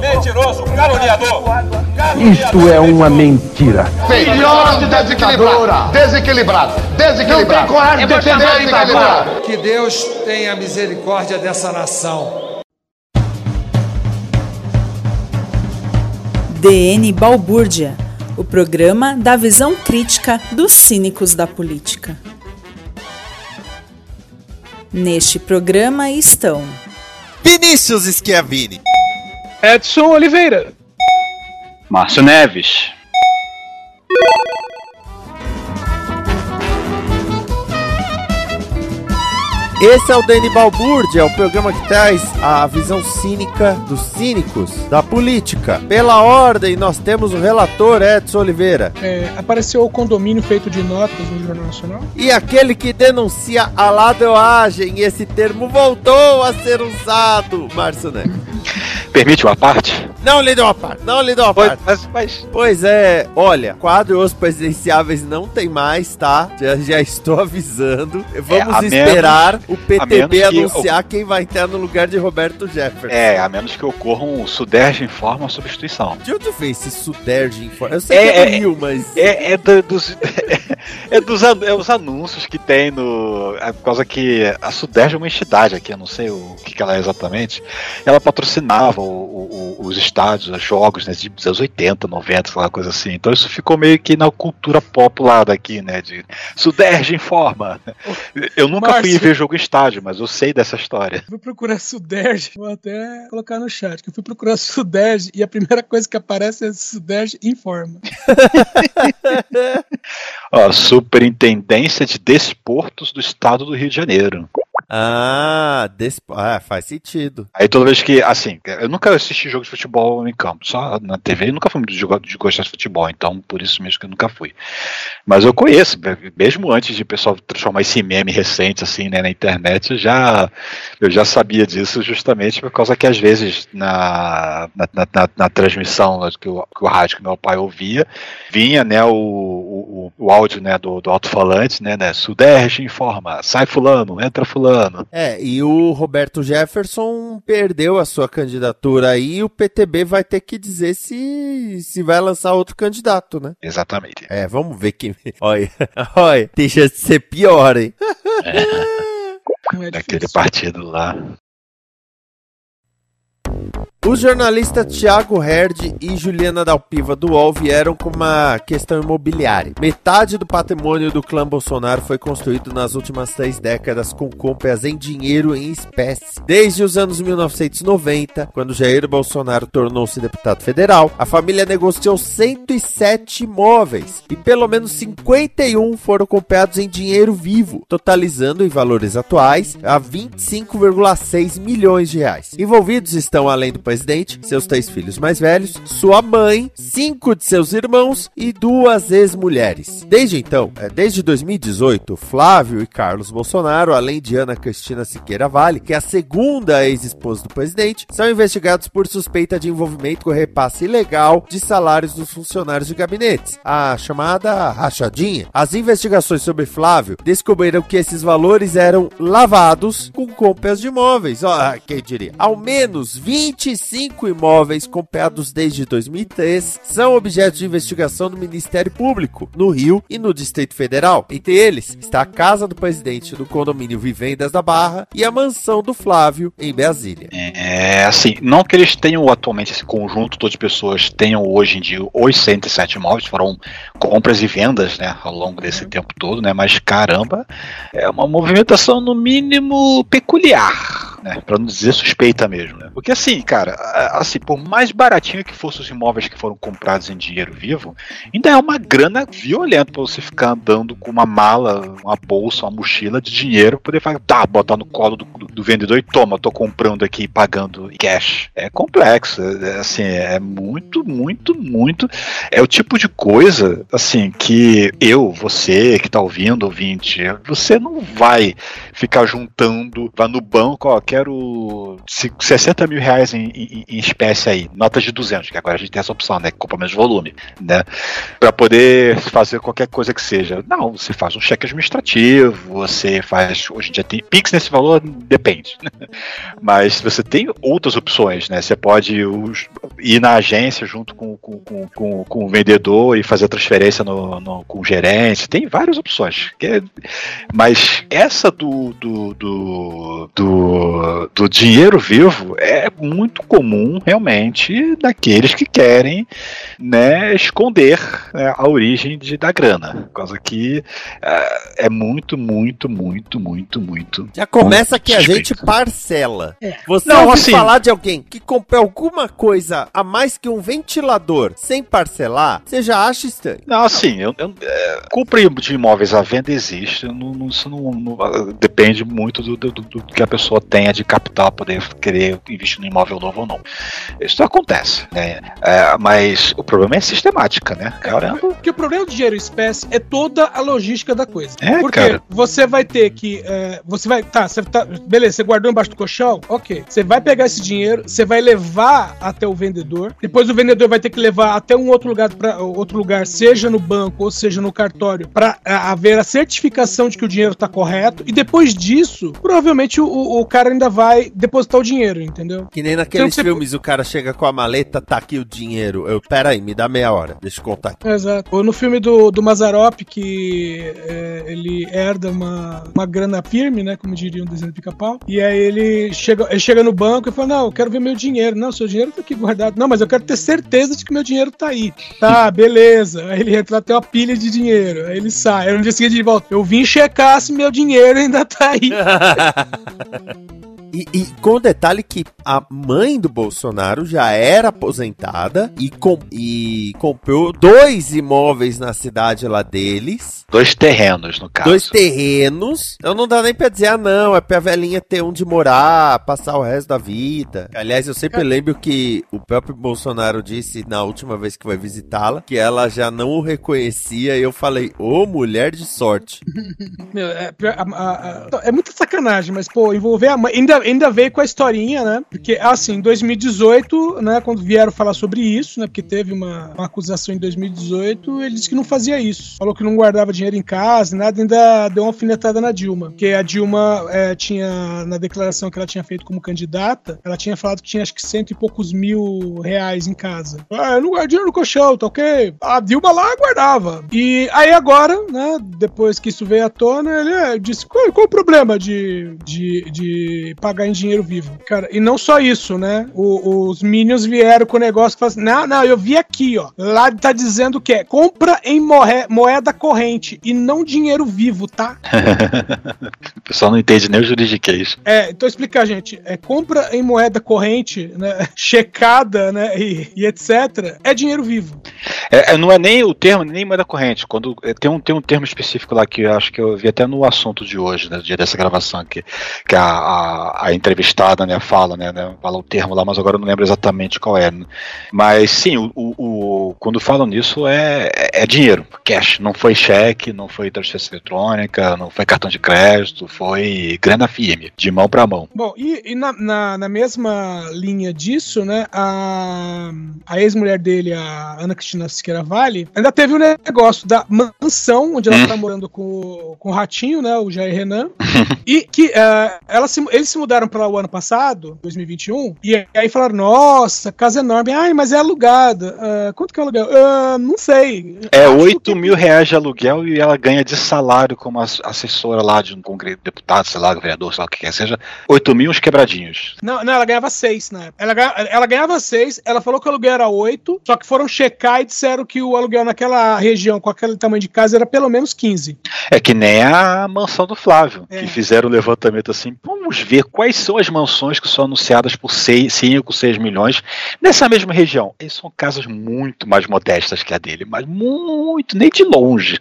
Mentiroso, caluniador. Isto é uma mentira. Filhote desequilibrado. Desequilibrado. Desequilibrado. Não tem coragem de defender desequilibrado. Que Deus tenha misericórdia dessa nação. DN Balbúrdia, o programa da visão crítica dos cínicos da política. Neste programa estão Vinícius Schiavini. Edson Oliveira. Márcio Neves. Esse é o Dani Balbúrdia, é o programa que traz a visão cínica dos cínicos da política. Pela ordem, nós temos o relator Edson Oliveira. É, apareceu o condomínio feito de notas no Jornal Nacional. E aquele que denuncia a ladroagem, esse termo voltou a ser usado, Márcio Neves. Permite uma parte? Não lhe deu uma parte, não lhe deu uma parte. Mas, mas Pois é, olha, quadros presidenciáveis não tem mais, tá? Já, já estou avisando. Vamos a esperar o a PTB menos que anunciar quem vai entrar no lugar de Roberto Jefferson. é, a menos que ocorra um Suderge em forma substituição. De onde veio esse Suderge em forma? Eu sei É, que é do é, Rio, mas... É, é do- dos, é dos é os anúncios que tem no. É por causa que a Suderge é uma entidade aqui, eu não sei o que, que ela é exatamente. Ela patrocinava o- o- o- os estádios, os jogos né, de- anos 80, 90, aquela coisa assim. Então isso ficou meio que na cultura popular daqui, né? De Suderge em forma. Eu nunca fui ver jogo em estádio, mas eu sei dessa história. Fui procurar Suderge, vou até colocar no chat, que eu fui procurar Suderge e a primeira coisa que aparece é Suderge informa. Ó, Superintendência de Desportos do Estado do Rio de Janeiro. Ah, des... ah, faz sentido. Aí toda vez que, assim, eu nunca assisti jogo de futebol em campo, só na TV, eu nunca fui muito de, de gostar de futebol, então por isso mesmo que eu nunca fui. Mas eu conheço, mesmo antes de o pessoal transformar esse meme recente, assim, né, na internet, eu já, eu já sabia disso justamente por causa que às vezes na, na, na, na- na transmissão né, que o, que o rádio que meu pai ouvia, vinha, né, o, o, o áudio, né, do, do alto-falante, né, né, Suderge informa, sai fulano, entra fulano. É, e o Roberto Jefferson perdeu a sua candidatura aí e o PTB vai ter que dizer se, se vai lançar outro candidato, né? Exatamente. É, vamos ver quem. Olha, olha, deixa de ser pior, hein? Não é Daquele partido lá. Os jornalistas Thiago Herd e Juliana Dalpiva do UOL vieram com uma questão imobiliária. Metade do patrimônio do clã Bolsonaro foi construído nas últimas três décadas com compras em dinheiro em espécie. Desde os anos 1990, quando Jair Bolsonaro tornou-se deputado federal, a família negociou 107 imóveis e pelo menos 51 foram comprados em dinheiro vivo, totalizando em valores atuais a 25,6 milhões de reais. Envolvidos estão, além do presidente, seus três filhos mais velhos, sua mãe, cinco de seus irmãos e duas ex-mulheres. Desde então, é, desde 2018, Flávio e Carlos Bolsonaro, além de Ana Cristina Siqueira Vale, que é a segunda ex-esposa do presidente, são investigados por suspeita de envolvimento com repasse ilegal de salários dos funcionários de gabinetes, a chamada rachadinha. As investigações sobre Flávio descobriram que esses valores eram lavados com compras de imóveis. Ó, quem diria? Ao menos 25 cinco imóveis comprados desde 2003 são objeto de investigação do Ministério Público, no Rio e no Distrito Federal. Entre eles está a casa do presidente do condomínio Vivendas da Barra e a mansão do Flávio, em Brasília. É, assim, não que eles tenham atualmente esse conjunto todo de pessoas tenham hoje em dia os 107 imóveis, foram compras e vendas, né, ao longo desse tempo todo, né, mas caramba, é uma movimentação no mínimo peculiar, né, para não dizer suspeita mesmo, né? Porque assim, cara, assim, por mais baratinho que fossem os imóveis que foram comprados em dinheiro vivo, ainda é uma grana violenta para você ficar andando com uma mala, uma bolsa, uma mochila de dinheiro, poder falar, tá, botar no colo do, do, do vendedor e toma, tô comprando aqui e pagando cash. É complexo, é, assim, é muito, muito, muito. É o tipo de coisa, assim, que eu, você que tá ouvindo, ouvinte, você não vai ficar juntando, vai no banco, ó, quero 60 mil reais em, em, em espécie aí, notas de 200, que agora a gente tem essa opção, né, que compra menos volume, né, para poder fazer qualquer coisa que seja. Não, você faz um cheque administrativo, você faz, hoje em dia tem Pix nesse valor, depende, mas você tem outras opções, né, você pode ir na agência junto com, com, com, com, o vendedor e fazer transferência no, no, com o gerente, tem várias opções, é, mas essa do do, do, do, do, dinheiro vivo é muito comum realmente daqueles que querem né, esconder né, a origem de, da grana. Coisa que uh, é muito, muito, muito, muito, muito. Já começa que a gente parcela. É. Você Não, assim, falar de alguém que comprou alguma coisa a mais que um ventilador sem parcelar, você já acha estranho. Não, assim, eu, eu é, compra de imóveis à venda existe, não, não, não, não depende muito do, do, do, que a pessoa de capital poder querer investir no imóvel novo ou não. Isso acontece, né? É, mas o problema é sistemática, né? Caramba. Porque o problema do dinheiro espécie é toda a logística da coisa. É, Porque cara. você vai ter que. É, você vai. Tá, você tá. Beleza, você guardou embaixo do colchão? Ok. Você vai pegar esse dinheiro, você vai levar até o vendedor. Depois o vendedor vai ter que levar até um outro lugar, pra, outro lugar seja no banco ou seja no cartório, para haver a certificação de que o dinheiro está correto. E depois disso, provavelmente o, o cara ainda vai depositar o dinheiro, entendeu? Que nem naqueles então, filmes você... o cara chega com a maleta, tá aqui o dinheiro. Eu, pera aí, me dá meia hora, deixa eu contar aqui. Exato. Ou no filme do, do Mazarop, que é, ele herda uma, uma grana firme, né? Como diria um desenho de pica-pau. E aí ele chega, ele chega no banco e fala: Não, eu quero ver meu dinheiro. Não, seu dinheiro tá aqui guardado. Não, mas eu quero ter certeza de que meu dinheiro tá aí. Tá, beleza. Aí ele entra até uma pilha de dinheiro. Aí ele sai. Aí no dia seguinte ele volta. Eu vim checar se meu dinheiro ainda tá aí. E, e, com o detalhe que a mãe do Bolsonaro já era aposentada e, com, e comprou dois imóveis na cidade lá deles. Dois terrenos, no caso. Dois terrenos. Então não dá nem pra dizer, ah, não, é pra velhinha ter onde morar, passar o resto da vida. Aliás, eu sempre lembro que o próprio Bolsonaro disse na última vez que foi visitá-la que ela já não o reconhecia e eu falei, ô, oh, mulher de sorte. Meu, é, a, a, a, é muita sacanagem, mas, pô, envolver a mãe. Ainda, ainda veio com a historinha, né? Porque, assim, em 2018, né, quando vieram falar sobre isso, né? Porque teve uma, uma acusação em 2018, ele disse que não fazia isso. Falou que não guardava dinheiro em casa, nada, ainda deu uma alfinetada na Dilma. Porque a Dilma é, tinha, na declaração que ela tinha feito como candidata, ela tinha falado que tinha acho que cento e poucos mil reais em casa. Ah, eu não guardo dinheiro no colchão, tá ok? A Dilma lá guardava. E aí agora, né, depois que isso veio à tona, ele é, disse, qual, qual o problema de, de, de pagar em dinheiro vivo? Cara, e não só isso, né? O, os Minions vieram com o negócio que fala assim, não, não, eu vi aqui, ó. Lá tá dizendo que é compra em moeda corrente e não dinheiro vivo, tá? o pessoal não entende nem o juridiquês. É, então explicar, gente. É, compra em moeda corrente, né, checada, né, e, e etc. É dinheiro vivo. É, é, não é nem o termo, nem moeda corrente. Quando é, tem um, tem um termo específico lá que eu acho que eu vi até no assunto de hoje, né, no dia dessa gravação aqui, que a, a, a entrevistada, né, fala, né, né, fala o termo lá, mas agora eu não lembro exatamente qual é. Né. Mas sim, o, o, o, quando falam nisso é, é dinheiro, cash. Não foi cheque, não foi transferência eletrônica, não foi cartão de crédito, foi grana firme, de mão para mão. Bom, e, e na, na, na, mesma linha disso, né, a, a ex-mulher dele, a Ana Cristina Siqueira Vale, ainda teve o um negócio da mansão onde ela hum. tá morando com, com o Ratinho, né, o Jair Renan, e que uh, ela se, eles se mudaram para lá o ano passado, 2021, e aí falaram, nossa, casa enorme, ai, mas é alugada. Uh, quanto que é o aluguel? Uh, não sei. É 8 que... mil reais de aluguel e ela ganha de salário como assessora lá de um congresso, deputado, sei lá, vereador, sei lá o que quer seja, 8 mil uns quebradinhos. Não, não, ela ganhava 6 né? Ela, ela ganhava 6, ela falou que o aluguel era 8, só que foram checar e disseram que o aluguel naquela região, com aquele tamanho de casa, era pelo menos 15. É que nem a mansão do Flávio, é. que fizeram o levantamento assim, vamos ver quais são as mansões que são anunciadas por 5, 6 milhões nessa mesma região. E são casas muito mais modestas que a dele, mas muito, nem de longe.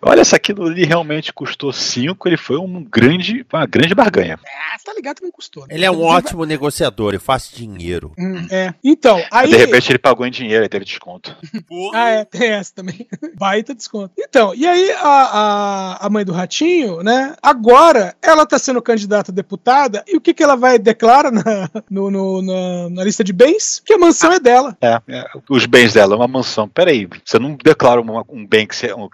Olha, essa aqui ali realmente custou 5, ele foi um grande, uma grande barganha. É, tá ligado que não custou. Né? Ele é um ótimo negociador, ele faz dinheiro. Hum, é. Então, aí... De repente ele pagou em dinheiro e teve desconto. ah, é, tem essa também. Baita desconto. Então, e aí a, a, a mãe do Ratinho, né, agora ela tá sendo candidata a deputada e o que que ela vai declarar na, no, no, na, na lista de bens? Que a mansão ah, é dela. É, é, os bens dela, uma mansão. Peraí, você não declara uma, um bem que você, um,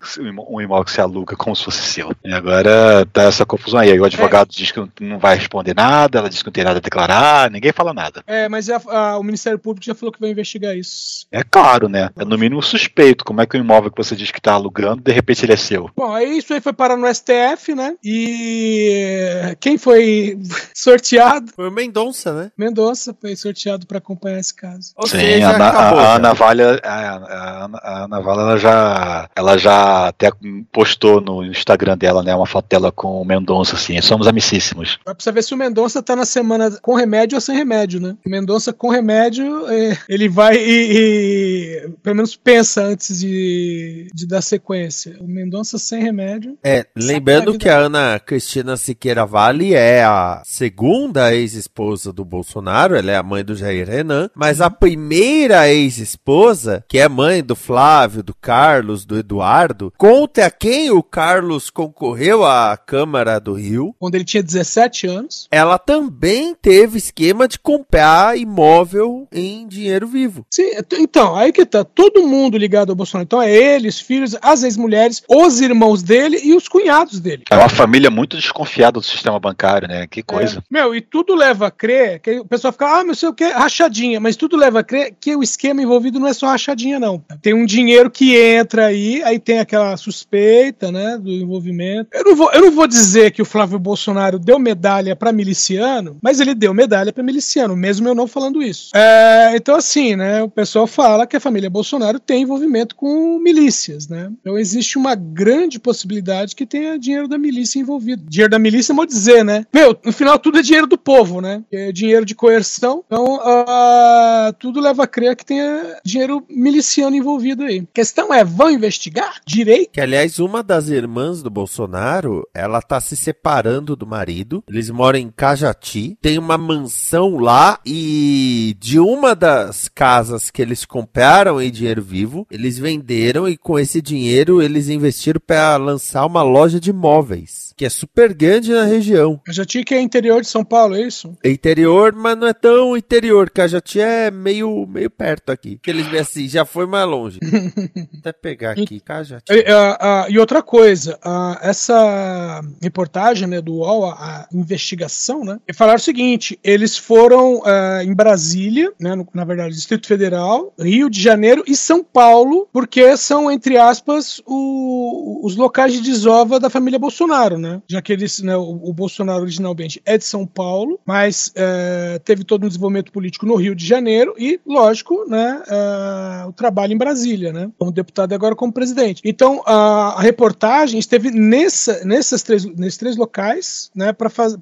um, imóvel que você aluga como se fosse seu. E agora tá essa confusão aí. O advogado é. diz que não vai responder nada, ela diz que não tem nada a declarar, ninguém fala nada. É, mas a, a, o Ministério Público já falou que vai investigar isso. É claro, né? É no mínimo suspeito. Como é que o imóvel que você diz que tá alugando, de repente ele é seu? Bom, aí isso aí foi parar no STF, né? E quem foi sorteado? Foi o Mendonça, né? Mendonça foi sorteado para acompanhar esse caso. Ou Sim, seja, a, acabou, a, a, Ana Valha, a, a, a Ana Valha, ela já, ela já até postou no Instagram dela, né, uma foto dela com o Mendonça, assim, somos amicíssimos. Vai precisar ver se o Mendonça tá na semana com remédio ou sem remédio, né? O Mendonça com remédio, é, ele vai e, e, pelo menos pensa antes de, de dar sequência. O Mendonça sem remédio. É, lembrando que a Ana Cristina Siqueira Vale é a segunda ex-esposa do Bolsonaro, ela é a mãe do Jair Renan, mas a primeira ex-esposa, que é mãe do Flávio, do Carlos, do Eduardo, conta a quem o Carlos concorreu à Câmara do Rio. Quando ele tinha 17 anos. Ela também teve esquema de comprar imóvel em dinheiro vivo. Sim, então, aí que tá. Todo mundo ligado ao Bolsonaro. Então é ele, os filhos, as ex-mulheres, os irmãos dele e os cunhados dele. É uma família muito desconfiada do sistema bancário, né? Que coisa. É. Meu, e tudo leva a crer que o pessoal fica, ah, não sei o que, rachadinha. Mas tudo leva a crer que o esquema envolvido não é só rachadinha, não. Tem um dinheiro que entra aí, aí tem aquela suspeita, né, do envolvimento. Eu não vou, eu não vou dizer que o Flávio Bolsonaro deu medalha para miliciano, mas ele deu medalha para miliciano, mesmo eu não falando isso. É, então, assim, né, o pessoal fala que a família Bolsonaro tem envolvimento com milícias, né? Então existe uma grande possibilidade que tenha dinheiro da milícia envolvido. Dinheiro da milícia, vou dizer, né? Meu, no final tudo é dinheiro do povo, né? É dinheiro de coerção. Então, uh, tudo leva a crer que tenha dinheiro miliciano envolvido aí. A questão é, vão investigar direito? Que, aliás, uma das irmãs do Bolsonaro, ela tá se separando do marido. Eles moram em Cajati. Tem uma mansão lá e de uma das casas que eles compraram em dinheiro vivo, eles venderam e com esse dinheiro eles investiram para lançar uma loja de móveis, que é super grande na região. Cajati que é interior de São Paulo, é isso? É interior, mas não é tão interior. Cajati é meio, meio perto aqui. Que eles assim, já foi mais longe. Até pegar aqui, Cajati. E, uh, uh, e outra coisa, uh, essa reportagem né, do UOL, a, a investigação, né, falaram o seguinte: eles foram em Brasília, né, no, na verdade, Distrito Federal, Rio de Janeiro e São Paulo, porque são, entre aspas, o, os locais de desova da família Bolsonaro, né? Já que eles, né, o, o Bolsonaro originalmente é de São Paulo, mas é, teve todo um desenvolvimento político no Rio de Janeiro e, lógico, né, é, o trabalho em Brasília, né? Como deputado e agora como presidente. Então, a, a reportagem esteve nessa, nessas três, nesses três locais, né, para faz,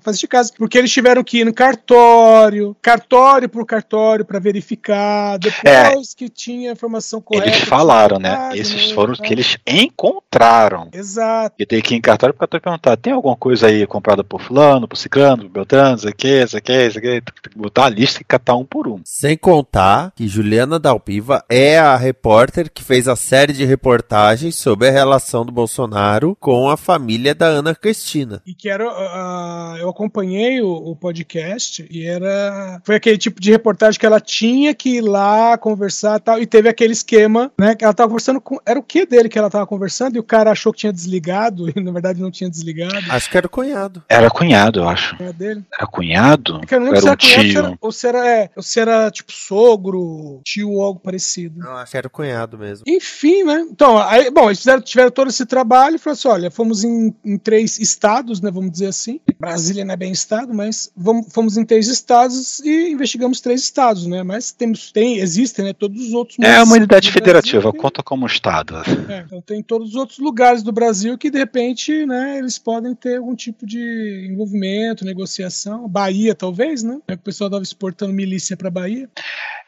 fazer de casa, porque eles tiveram que ir no cartório, cartório por cartório para verificar, depois é, que tinha a informação correta. Eles falaram, né? Esses foram os que eles encontraram. Exato. E tem que ir cartório pro cartório perguntar: tem alguma coisa aí comprada por fulano, por ciclano, por beltrano, isso aqui, isso aqui, isso aqui. Tem que botar uma lista e catar um por um. Sem contar que Juliana Dalpiva é a repórter que fez a série de reportagens sobre a relação do Bolsonaro com a família da Ana Cristina. E que era. Uh, eu acompanhei o, o, podcast e era. Foi aquele tipo de reportagem que ela tinha que ir lá conversar e tal. E teve aquele esquema, né? Que ela tava conversando com. Era o que dele que ela tava conversando? E o cara achou que tinha desligado e na verdade não tinha desligado. Acho que era o cunhado. Era cunhado, eu acho. Era dele. Era cunhado? É que eu não lembro era se era um cunhado, tio. ou se era, é, ou se era tipo sogro, tio ou algo parecido. Não, acho que era o cunhado mesmo. Enfim, né? Então, aí, bom, eles fizeram, tiveram todo esse trabalho e falaram assim: olha, fomos em, em, três estados, né? Vamos dizer assim. Brasília não é bem estado, mas vamos, fomos em três estados e investigamos três estados, né? Mas temos, tem, existem, né? Todos os outros. É uma unidade federativa, Brasil, conta como estado. É, então tem todos os outros lugares do Brasil que de repente, né? Eles podem ter algum tipo de envolvimento, negociação. Bahia, talvez, né? É que o pessoal estava exportando milícia para Bahia.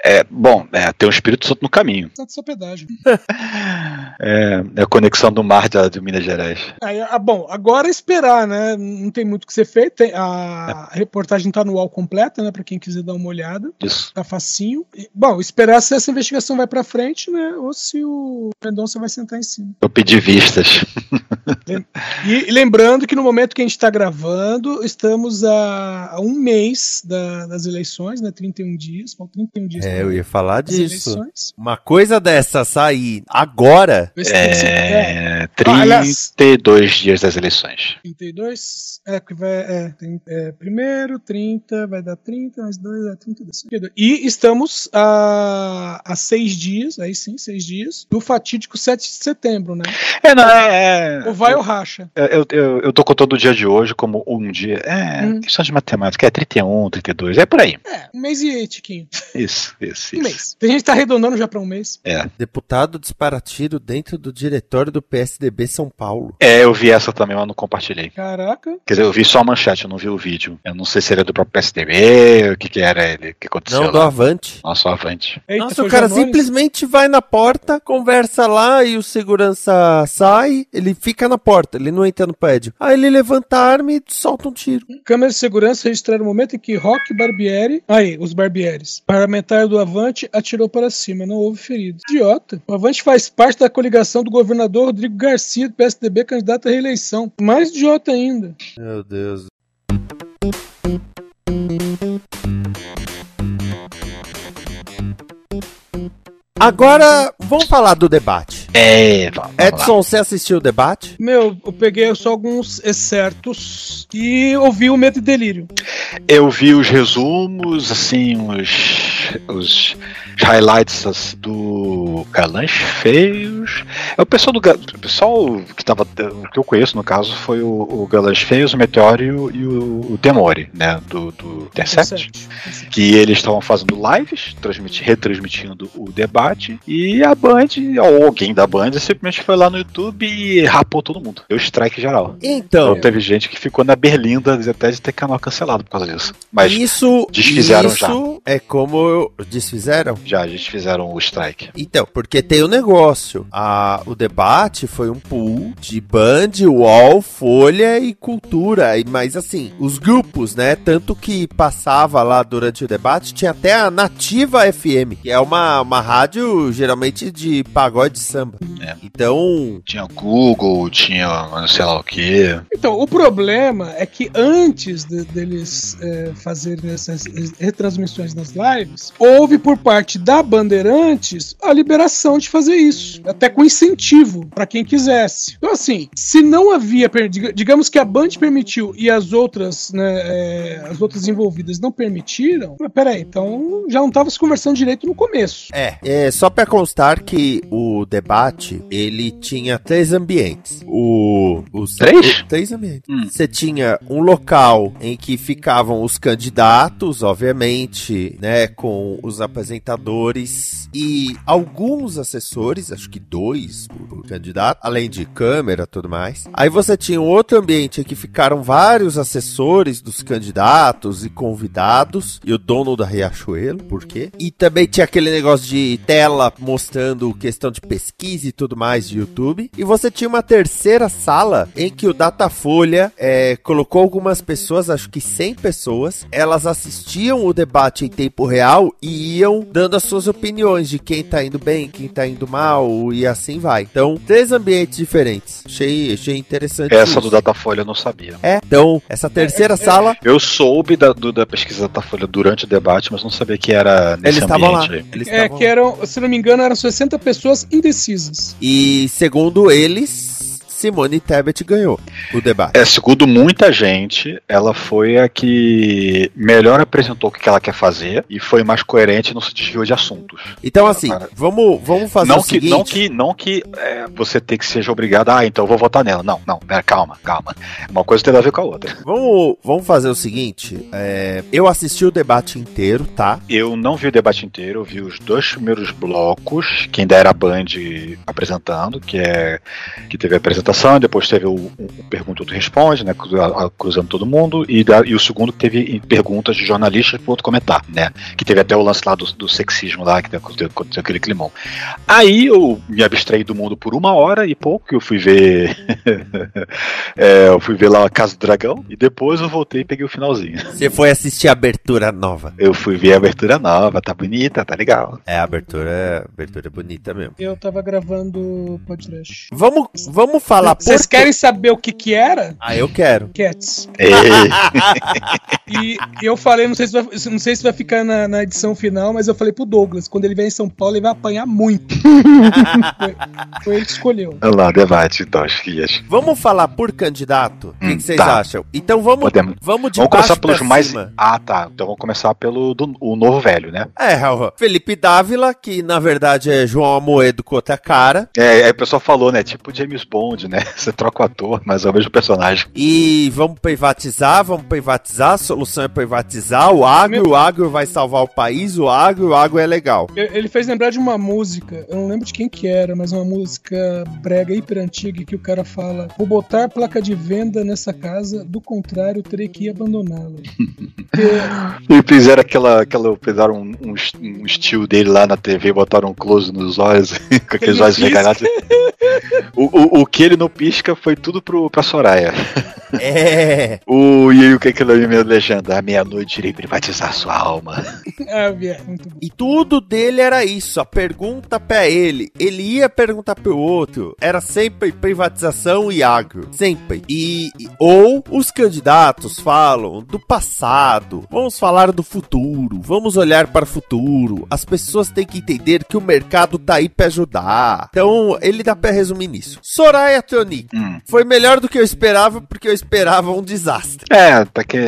É, bom, é, tem um Espírito Santo no caminho. Santo só pedágio. É, é, a conexão do mar de, de Minas Gerais. Aí, ah, bom, agora é esperar, né? Não tem muito o que ser feito. Tem, a, é. reportagem tá no UOL completa, né? Para quem quiser dar uma olhada. Isso. Tá facinho. E, bom, esperar se essa investigação vai para frente, né? Ou se o Mendonça vai sentar em cima. Eu pedi vistas. e, e lembrando que no momento que a gente está gravando, estamos a, a um mês da, das eleições, né? 31 dias. Faltam 31 dias. É, eu ia falar disso. Uma coisa dessa sair agora. É, 32 dias das eleições. 32? É, que vai. É, tem, é, primeiro, 30, vai dar 30, mais 2, é 32. E estamos a, a seis dias, aí sim, seis dias, do fatídico 7 de setembro, né? É, não, é. Ou vai ou racha. Eu, eu, eu tô contando o dia de hoje como um dia. É, hum. questão de matemática, é 31, 32, é por aí. É, um mês e tiquinho. Isso, isso, Um mês. A gente tá arredondando já pra um mês. É. Deputado dispara tiro dentro do diretório do PSDB São Paulo. É, eu vi essa também, mas não compartilhei. Caraca. Quer dizer, eu vi só a manchete, eu não vi o vídeo. Eu não sei se era do próprio PSDB, o que que era ele, o que aconteceu Não, lá. do Avante. Nossa, o Avante. Eita, Nossa, o cara Janones? simplesmente vai na porta, conversa lá e o segurança sai, ele fica na porta, ele não entra no prédio. Aí ele levanta a arma e solta um tiro. Câmeras de segurança registraram o momento em que Rock Barbieri, aí, os Barbieres, parlamentar do Avante, atirou para cima, não houve feridos. Idiota. O Avante faz parte da coligação do governador Rodrigo Garcia, do PSDB, candidato à reeleição. Mais idiota ainda. Meu Deus. Agora, vamos falar do debate. É, vamos Edson, você assistiu o debate? Meu, eu peguei só alguns excertos e ouvi o Medo e Delírio. Eu vi os resumos, assim, os, os highlights assim, do Galãs Feios. É o pessoal do o pessoal que tava. O que eu conheço, no caso, foi o, o Galãs Feios, o Meteoro e o, o, Temori, né? Do, do T7. Que eles estavam fazendo lives, transmiti- retransmitindo o debate, e a Band, ou alguém da Band, simplesmente foi lá no YouTube e rapou todo mundo. Deu strike geral. Então, teve gente que ficou na berlinda até de ter canal cancelado por causa disso. Mas isso, desfizeram isso já. é como eu- desfizeram? Já, eles fizeram o strike. Então, porque tem o negócio. A, o debate foi um pool de Band, UOL, Folha e Cultura. E, mas assim, os grupos, né? Tanto que passava lá durante o debate, tinha até a Nativa FM, que é uma, uma rádio geralmente de pagode e É. Então. Tinha Google, tinha não sei lá o que. Então, o problema é que antes de- deles é, fazerem essas retransmissões nas lives, houve por parte da Bandeirantes a liberação de fazer isso, até com incentivo para quem quisesse. Então, assim, se não havia, digamos que a Band permitiu e as outras, né, é, as outras envolvidas não permitiram, mas peraí, então já não estava se conversando direito no começo. É, é só pra constar que o debate, ele tinha três ambientes. O... Os, Três? o- três ambientes. Você tinha um local em que ficavam os candidatos, obviamente, né, com os apresentadores e alguns assessores, acho que dois por, por candidato, além de câmera e tudo mais. Aí você tinha um outro ambiente em que ficaram vários assessores dos candidatos e convidados, e o dono da Riachuelo, por quê? E também tinha aquele negócio de tela mostrando questão de pesquisa e tudo mais de YouTube. E você tinha uma terceira sala em que o Datafolha é, colocou algumas pessoas, acho que 100 pessoas, elas assistiam o debate em tempo real e iam dando as suas opiniões de quem tá indo bem, quem tá indo mal e assim vai. Então, três ambientes diferentes. Achei, achei interessante. Essa isso. do Datafolha eu não sabia. É, então, essa terceira sala. Eu soube da, do- da pesquisa Datafolha durante o debate, mas não sabia que era nesse Eles estavam lá. ambiente. aí. Eles É, que eram, se não me engano, eram 60 pessoas indecisas. E segundo eles, Simone Tebet ganhou o debate. É, segundo muita gente, ela foi a que melhor apresentou o que ela quer fazer e foi mais coerente no se desviou de assuntos. Então, assim, vamos, vamos fazer não o que, seguinte. Não que, não que é, você tem que seja obrigado, ah, então eu vou votar nela. Não, não, pera, calma, calma. Uma coisa tem a ver com a outra. Vamos, vamos fazer o seguinte. é, eu assisti o debate inteiro, tá? Eu não vi o debate inteiro, eu vi os dois primeiros blocos, que ainda era a Band apresentando, que é que teve a apresentação, depois teve o, o, pergunta e responde, né, cruzando todo mundo, e, da- e o segundo teve perguntas de jornalistas pro outro comentar, né, que teve até o lance lá do, do sexismo lá, que aconteceu, aconteceu aquele climão. Aí eu me abstraí do mundo por uma hora e pouco, eu fui ver é, eu fui ver lá a Casa do Dragão, e depois eu voltei e peguei o finalzinho. Você foi assistir a abertura nova. Eu fui ver a abertura nova, tá bonita, tá legal. É, a abertura, a abertura é bonita mesmo. Eu tava gravando podcast. Vamos, vamos falar por Vocês querem saber o que que era? Ah, eu quero. Cats. E eu falei, não sei se vai, não sei se vai ficar na, na edição final, mas eu falei pro Douglas, quando ele vier em São Paulo, ele vai apanhar muito. foi, foi ele que escolheu. Olha lá, debate, então, acho que ia. Vamos falar por candidato? O que Hum, que vocês tá. acham? Então vamos, Podemos. vamos de Vamos começar pelos mais. cima. Ah, tá. Então vamos começar pelo do, o novo velho, né? É, Felipe Dávila, que na verdade é João Amoedo com outra cara. É, aí o pessoal falou, né? Tipo James Bond, né? Você troca o ator, mas é o mesmo personagem. E vamos privatizar, vamos privatizar, a solução é privatizar o agro, o agro vai salvar o país, o agro, o agro é legal. Ele fez lembrar de uma música, eu não lembro de quem que era, mas uma música brega hiper antiga que o cara fala: Vou botar placa de venda nessa casa, do contrário, terei que abandoná-la. E fizeram aquela. aquela fizeram um, um, um estilo dele lá na TV, botaram um close nos olhos, com aqueles Ele olhos regalados. O, o, o que ele não pisca foi tudo pro, pra Soraya. É. O, e aí o que é que ele minha legenda? À meia-noite irei privatizar sua alma. ah, Vieira, muito bom. E tudo dele era isso, a pergunta pra ele. Ele ia perguntar pro outro. Era sempre privatização e agro. Sempre. E, e- ou os candidatos falam do passado. Vamos falar do futuro. Vamos olhar para o futuro. As pessoas têm que entender que o mercado tá aí pra ajudar. Então, ele dá pra resumir nisso. Soraya Tronic. Hum. Foi melhor do que eu esperava, porque eu esperava um desastre. É, tá que.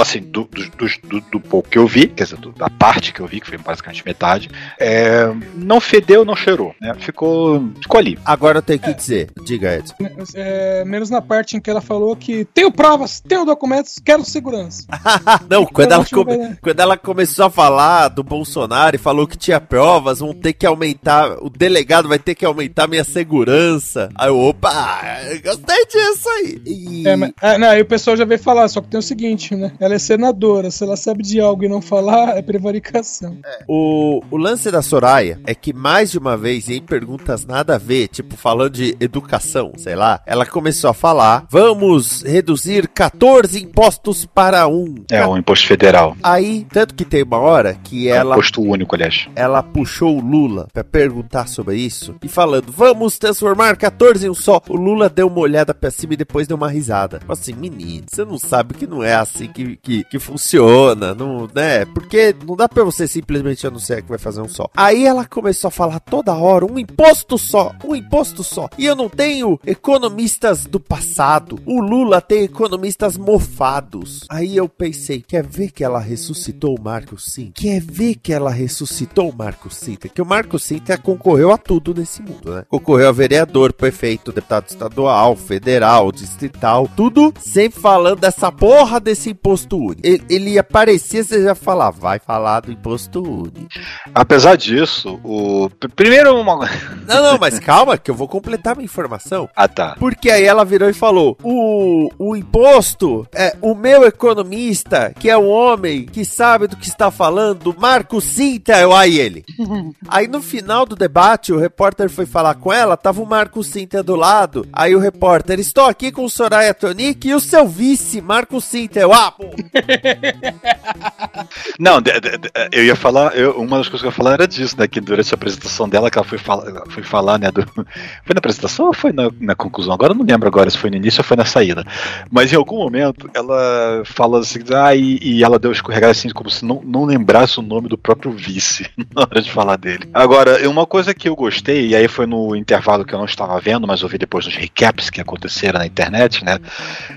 Assim, do, do, do, do- do pouco que eu vi, quer dizer, do- da parte que eu vi, que foi basicamente metade, é, não fedeu, não cheirou, né? Ficou, ficou ali. Agora eu tenho que dizer. Diga, Edson. É, menos na parte em que ela falou que tenho provas, tenho documentos, quero segurança. Não, quando ela, Então, come- quando ela começou a falar do Bolsonaro e falou que tinha provas, vão ter que aumentar, o delegado vai ter que aumentar minha segurança. Aí eu, opa, gostei disso aí. E- É, mas, ah, não, aí o pessoal já veio falar, só que tem o seguinte, né? Ela é senadora, se ela sabe de algo e não falar, é prevaricação. O, o lance da Soraya é que mais de uma vez, em perguntas nada a ver, tipo falando de educação, sei lá, ela começou a falar: vamos reduzir 14 impostos para um. É, o imposto federal. Aí, tanto que tem uma hora que É um ela imposto único, aliás. ela puxou o Lula pra perguntar sobre isso e falando, vamos transformar 14 um só. O Lula deu uma olhada pra cima e depois deu uma risada. Assim, menino, você não sabe que não é assim que, que, que funciona, não, né? Porque não dá pra você simplesmente anunciar que vai fazer um só. Aí ela começou a falar toda hora, um imposto só, um imposto só. E eu não tenho economistas do passado. O Lula tem economistas mofados. Aí eu pensei, quer ver que ela ressuscitou o Marco Sim? Quer ver que ela ressuscitou o Marco Sintra? Que o Marco Sintra concorreu a tudo nesse mundo, né? concorreu a vereador, prefeito, deputado estadual, federal, distrital, tudo sempre falando dessa porra desse imposto único. Ele, ele aparecia, você já falava, vai falar do imposto único. Apesar disso, o. Primeiro uma. Não, não, mas calma, que eu vou completar minha informação. Ah, tá. Porque aí ela virou e falou: o, o imposto, é o meu economista, que é um homem que sabe do que está falando, Marco Sinta, eu aí ele. aí no final do debate, o repórter foi falar com ela, tava o Marco Sinta do lado. Aí o repórter, estou aqui com o Soraya Tronic e o seu vice, Marco Sinta. Eu, ah, pô. Não, de, de, de, eu ia falar, eu, uma das coisas que eu ia falar era disso, né? Que durante a apresentação dela, que ela foi, fala, foi falar, né? Do, foi na apresentação ou foi na, na, conclusão? Agora eu não lembro agora se foi no início ou foi na saída. Mas em algum momento ela fala assim, ah, e, e ela deu escorregar assim, como se não, não lembrasse o nome do próprio vice na hora de falar dele. Agora, uma coisa que eu gostei, e aí foi no intervalo que eu não estava vendo, mas ouvi depois nos recaps que aconteceram na internet, né?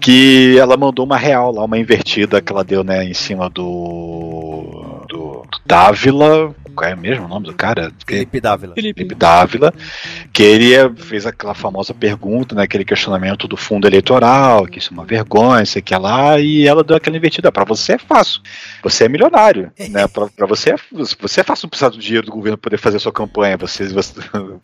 Que ela mandou uma real lá, uma invertida que ela deu, né, em cima do. Dávila. Qual é mesmo o nome do cara? Felipe Dávila. Felipe. Felipe Dávila, que ele fez aquela famosa pergunta, né, aquele questionamento do fundo eleitoral, que isso é uma vergonha, sei que é lá, e ela deu aquela invertida. Para você é fácil, você é milionário, né? Para você é, você é fácil precisar do dinheiro do governo para poder fazer a sua campanha. Você, você,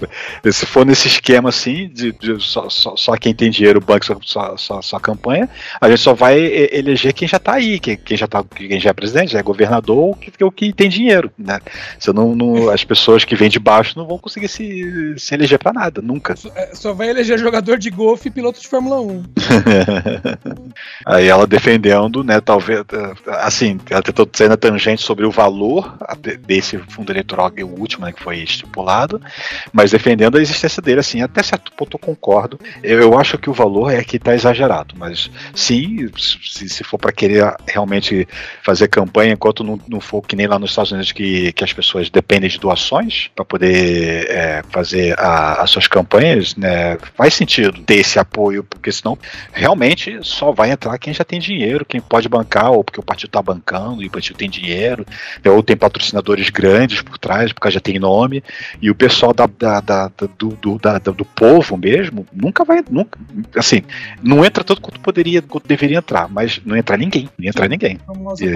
se for nesse esquema assim, de, de só, só, só, quem tem dinheiro banca sua, sua, sua, sua, campanha, a gente só vai eleger quem já está aí, quem, quem já tá, quem já é presidente, já é governador, que, que, que tem dinheiro, né? Você não, não, as pessoas que vêm de baixo não vão conseguir se, se eleger para nada, nunca. Só, só, vai eleger jogador de golfe e piloto de Fórmula 1. Aí ela defendendo, né, talvez, assim, ela tentou sair na tangente sobre o valor desse fundo eleitoral, o último, né, que foi estipulado, mas defendendo a existência dele, assim, até certo ponto eu concordo. Eu, eu acho que o valor é que está exagerado, mas sim, se, se for para querer realmente fazer campanha, enquanto não, não for que nem lá nos Estados Unidos que, que as pessoas dependem de doações para poder é, fazer a, as suas campanhas, né, faz sentido ter esse apoio, porque senão realmente só vai entrar quem já tem dinheiro, quem pode bancar, ou porque o partido está bancando e o partido tem dinheiro, ou tem patrocinadores grandes por trás, porque já tem nome, e o pessoal da, da, da do, do, do povo mesmo nunca vai, nunca, assim, não entra tanto quanto poderia, quanto deveria entrar, mas não entra ninguém, não entra ninguém.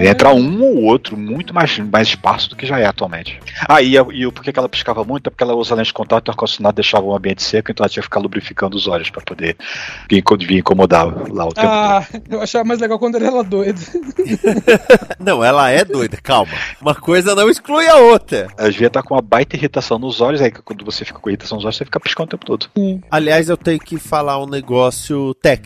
Entra um ou outro, muito mais, mais espaço do que já é atualmente. Ah, e, e por que ela piscava muito? É porque ela usa lente de contato e o ar-condicionado deixava o ambiente seco, então ela tinha que ficar lubrificando os olhos para poder vir, vir incomodar lá o tempo. Ah, eu achava mais legal quando era ela doida. não, ela é doida, calma. Uma coisa não exclui a outra. Ela devia estar com uma baita irritação nos olhos, aí quando você fica com irritação nos olhos, você fica piscando o tempo todo. Sim. Aliás, eu tenho que falar um negócio tec.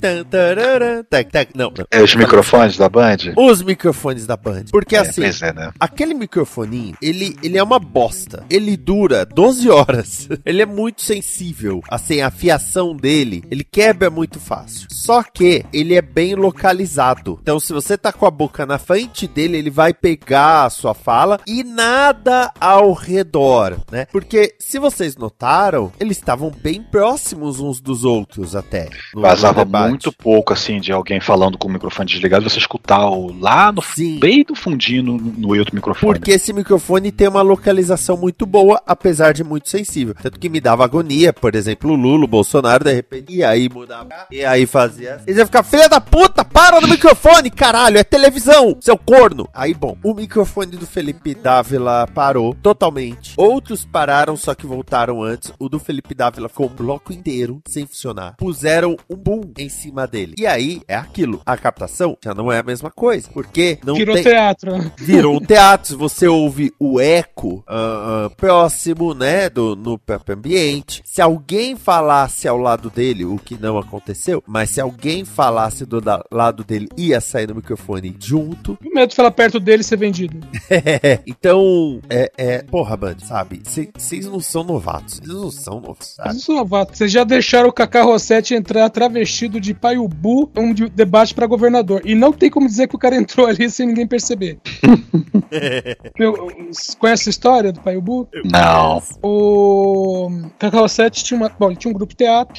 Tec, tec. Não, não. É os microfones da Band? Os microfones da Band. Porque é, assim, é, né? aquele microfoninho, ele, ele é uma bosta. Ele dura 12 horas. ele é muito sensível. Assim, a fiação dele, ele quebra muito fácil. Só que ele é bem localizado. Então, se você tá com a boca na frente dele, ele vai pegar a sua fala e nada ao redor, né? Porque se vocês notaram, eles estavam bem próximos uns dos outros até. Vazava muito pouco assim de alguém falando com o microfone desligado, você escutar o lá no Sim. bem do fundinho no, no outro microfone. Porque esse microfone tem uma localização muito boa, apesar de muito sensível. Tanto que me dava agonia, por exemplo, o Lula, o Bolsonaro, de repente, e aí mudava, e aí fazia. Eles iam ficar, filha da puta, para no microfone, caralho, é televisão, seu corno. Aí, bom, o microfone do Felipe Dávila parou totalmente. Outros pararam, só que voltaram antes. O do Felipe Dávila ficou um bloco inteiro sem funcionar. Puseram um boom em cima dele. E aí é aquilo. A captação já não é a mesma coisa. Porque não Virou tem... teatro. Virou um teatro. Você ouve o eco uh, uh, próximo, né? Do, no próprio ambiente. Se alguém falasse ao lado dele, o que não aconteceu, mas se alguém falasse do da, lado dele, ia sair no microfone junto. O medo de falar perto dele e ser vendido. então, é, é. Porra, Band, sabe? Vocês não são novatos. Vocês não são novatos. Vocês não são novatos. Vocês já deixaram o Kaká Rossetti entrar travestido de Paiubu um de debate para governador. E não tem como dizer que o cara entrou ali sem ninguém perceber. Conhece a história do Paiubu? Não. O Rossetti Dutch tinha uma. Bom, ele tinha um grupo de teatro,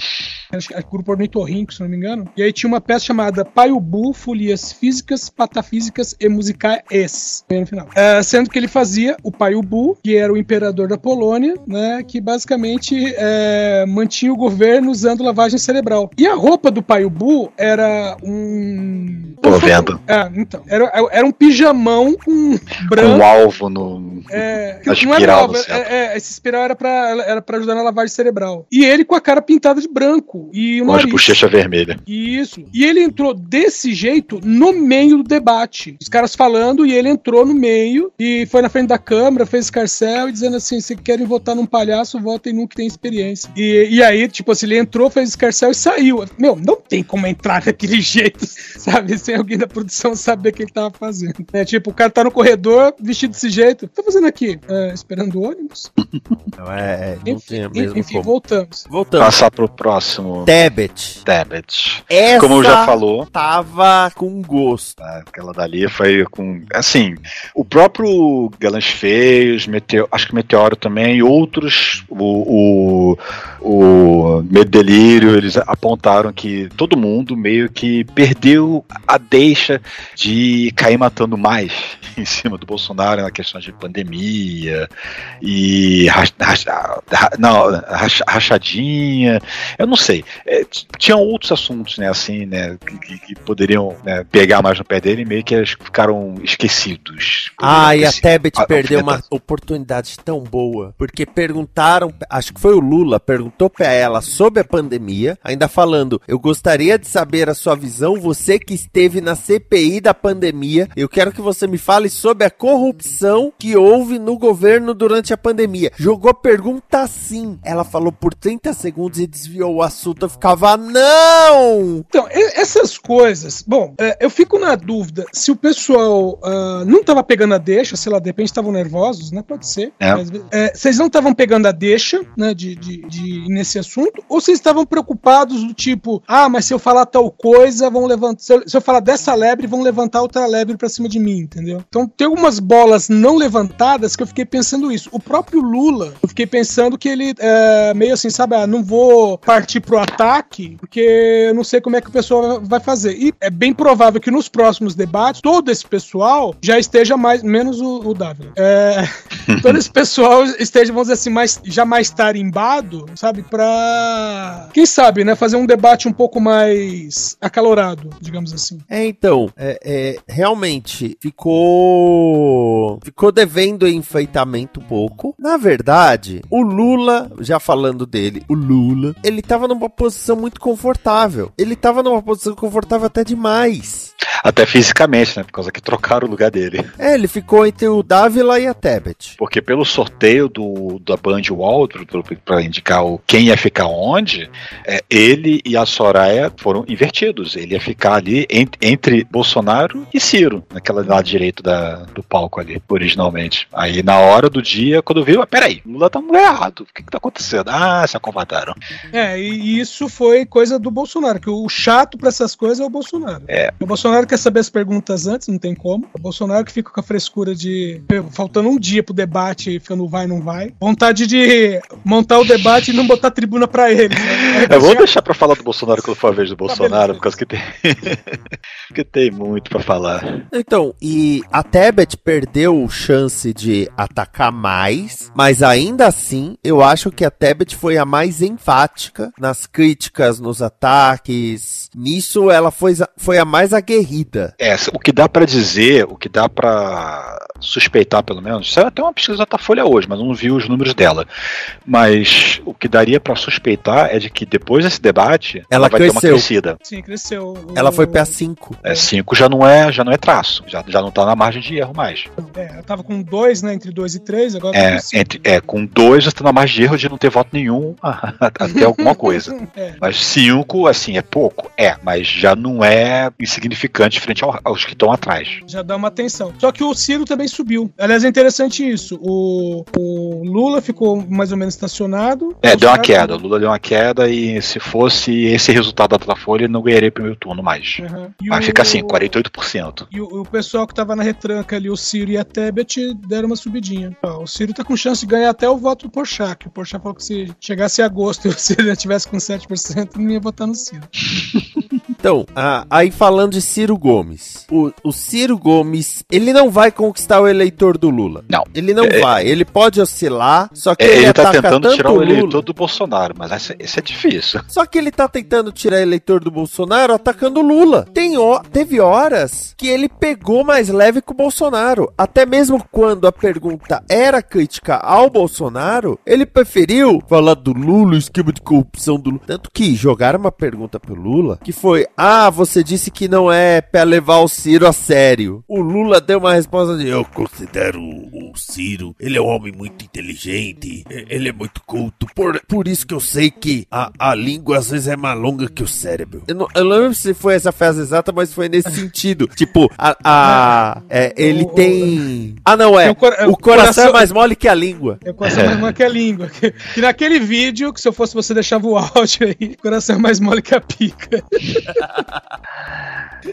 era o grupo Ornitorrinco, se não me engano. E aí tinha uma peça chamada Paiubu, Folias Físicas, Patafísicas e Musicais. No final. É, sendo que ele fazia o Paiubu, que era o imperador da Polônia, né? Que basicamente é, mantinha o governo usando lavagem cerebral. E a roupa do Paiubu era um. Tô vendo. É, então. Era, era um pijamão com branco. Um alvo no. É, na não era espiral alvo, é, é, esse espiral era pra, era pra ajudar na lavagem cerebral. E ele com a cara pintada de branco. E o Com as bochechas vermelhas. Isso. E ele entrou desse jeito no meio do debate. Os caras falando e ele entrou no meio e foi na frente da Câmara, fez escarcel e dizendo assim: se querem votar num palhaço, votem num que tem experiência. E, e aí, tipo assim, ele entrou, fez escarcel e saiu. Meu, não tem como entrar daquele jeito, sabe? Sem alguém da produção saber o que ele tava fazendo. É tipo, o cara tá no corredor, vestido desse jeito. O que tá fazendo aqui? É, esperando o ônibus? Não, é, não Enfim, enfim, como. voltamos. Voltamos. Passar pro próximo. Tebet. Tebet. Essa Como já falou. Tava com gosto. Aquela dali foi com. Assim, o próprio Galãs Feios, Meteo, acho que Meteoro também, e outros, o, o, o Medo Delírio, eles apontaram que todo mundo meio que perdeu a deixa de cair matando mais em cima do Bolsonaro na questão de pandemia e rach- racha- ra- não, racha- rachadinha, eu não sei. É, tinham outros assuntos, né, assim, né, que, que- poderiam né, pegar mais no pé dele e meio que eles ficaram esquecidos. Ah, e a Tebet perdeu uma oportunidade tão boa. Porque perguntaram, acho que foi o Lula, perguntou pra ela sobre a pandemia, ainda falando: Eu gostaria de saber a sua visão, você que esteve na CPI da pandemia. Eu quero que você me fale sobre a corrupção que houve no governo durante a pandemia. Jogou pergunta assim. Ela falou por 30 segundos e desviou o assunto. Eu ficava, não! Então, essas coisas. Bom, é, eu fico na dúvida se o pessoal ah, não tava pegando a deixa, sei lá, de repente estavam nervosos, né? Pode ser. É. Mas, é, vocês não estavam pegando a deixa, né, de, de, de ir nesse assunto, ou vocês estavam preocupados do tipo, ah, mas se eu falar tal coisa, vão levantar. Se eu, se eu falar dessa lebre, vão levantar outra lebre pra cima de mim, entendeu? Então tem algumas bolas não levantadas que eu fiquei pensando isso. O próprio Lula, eu fiquei pensando que ele é meio assim, sabe, ah, não vou partir pro ataque, porque eu não sei como é que o pessoal vai fazer. E é bem provável que nos próximos debates, todo esse pessoal já esteja mais, menos o, o Dávila. É, todo esse pessoal esteja, vamos dizer assim, mais, já mais tarimbado, sabe, pra, quem sabe, né, fazer um debate um pouco mais acalorado, digamos assim. É, então, é, é, realmente ficou ficou devendo enfeitamento um pouco. Na verdade, o Lula, já falando dele, o Lula, ele tava numa posição muito confortável. Ele tava numa posição confortável até demais. Até fisicamente, né? Por causa que trocaram o lugar dele. É, ele ficou entre o Dávila e a Tebet. Porque pelo sorteio do, da Band Wall, para indicar o, quem ia ficar onde, é, ele e a Soraya foram invertidos. Ele ia ficar ali en- entre Bolsonaro e Ciro, naquela lado direito da, do palco ali, originalmente. Aí na hora do dia, quando viu, ah, peraí, Lula tá no lugar errado. O que, que tá acontecendo? Ah, se acovardaram. É, e isso foi coisa do Bolsonaro, que o chato pra essas coisas é o Bolsonaro. É. O Bolsonaro quer saber as perguntas antes, não tem como. O Bolsonaro que fica com a frescura de faltando um dia pro debate e ficando vai, não vai. Vontade de montar o debate e não botar tribuna pra ele. né? Eu vou deixar pra falar do Bolsonaro quando for a vez do Bolsonaro, por causa que tem. Porque tem muito pra falar. Então, e a Tebet perdeu chance de atacar mais, mas ainda assim, eu acho que a Tebet foi a mais enfática nas críticas, nos ataques. Nisso, ela foi, foi a mais aguerrida. É, o que dá pra dizer, o que dá pra suspeitar pelo menos, saiu até uma pesquisa da Folha hoje, mas eu não vi os números dela. Mas o que daria pra suspeitar é de que depois desse debate, Ela vai ter uma cresceu. crescida. Sim, cresceu. Ela foi pra 5. É, 5 já não é, já não é traço, já, já não tá na margem de erro mais. É, eu tava com dois, né? Entre dois e três, agora tá É, com cinco. entre, é, com dois já tá na margem de erro de não ter voto nenhum até alguma coisa. É. Mas cinco, assim, é pouco? É, mas já não é significante frente ao- aos que estão atrás. Já dá uma atenção. Só que o Ciro também subiu. Aliás, é interessante isso. O, o Lula ficou mais ou menos estacionado. É, deu uma Bolsonaro- queda. O Lula deu uma queda e se fosse esse resultado da Datafolha, ele não ganharia primeiro turno mais. Uhum. Mas o- fica assim, 48%. E o, o pessoal que tava na retranca ali, o Ciro e a Tebet, deram uma subidinha. O Ciro tá com chance de ganhar até o voto do Porchat, que o Porchat falou que se chegasse agosto e o Ciro já tivesse com 7%, não ia votar no Ciro. Então, a- aí falando de Ciro Gomes. O, o Ciro Gomes, ele não vai conquistar o eleitor do Lula. Não. Ele não É- vai. Ele pode oscilar, só que É, ele, ele tá tentando tirar o o Lula. eleitor do Bolsonaro, mas esse, esse é difícil. Só que ele tá tentando tirar eleitor do Bolsonaro atacando o Lula. Tem ho- teve horas que ele pegou mais leve com o Bolsonaro. Até mesmo quando a pergunta era crítica ao Bolsonaro, ele preferiu falar do Lula, o esquema de corrupção do Lula. Tanto que jogaram uma pergunta pro Lula, que foi: Ah, você disse que não é pra levar o Ciro a sério. O Lula deu uma resposta de: Eu considero o Ciro, ele é um homem muito inteligente, ele é muito culto. Por, por isso que eu sei que a, a língua às vezes é mais longa que o cérebro. Eu não, eu não lembro se foi essa frase exata, mas foi nesse sentido. Tipo, a, a- é, ele tem. Ah, não, é. Tem o cora- O coração é coração- mais mole que a língua. É o coração mais mole que a língua. Que, que naquele vídeo, que se eu fosse você deixava o áudio aí, o coração é mais mole que a pica.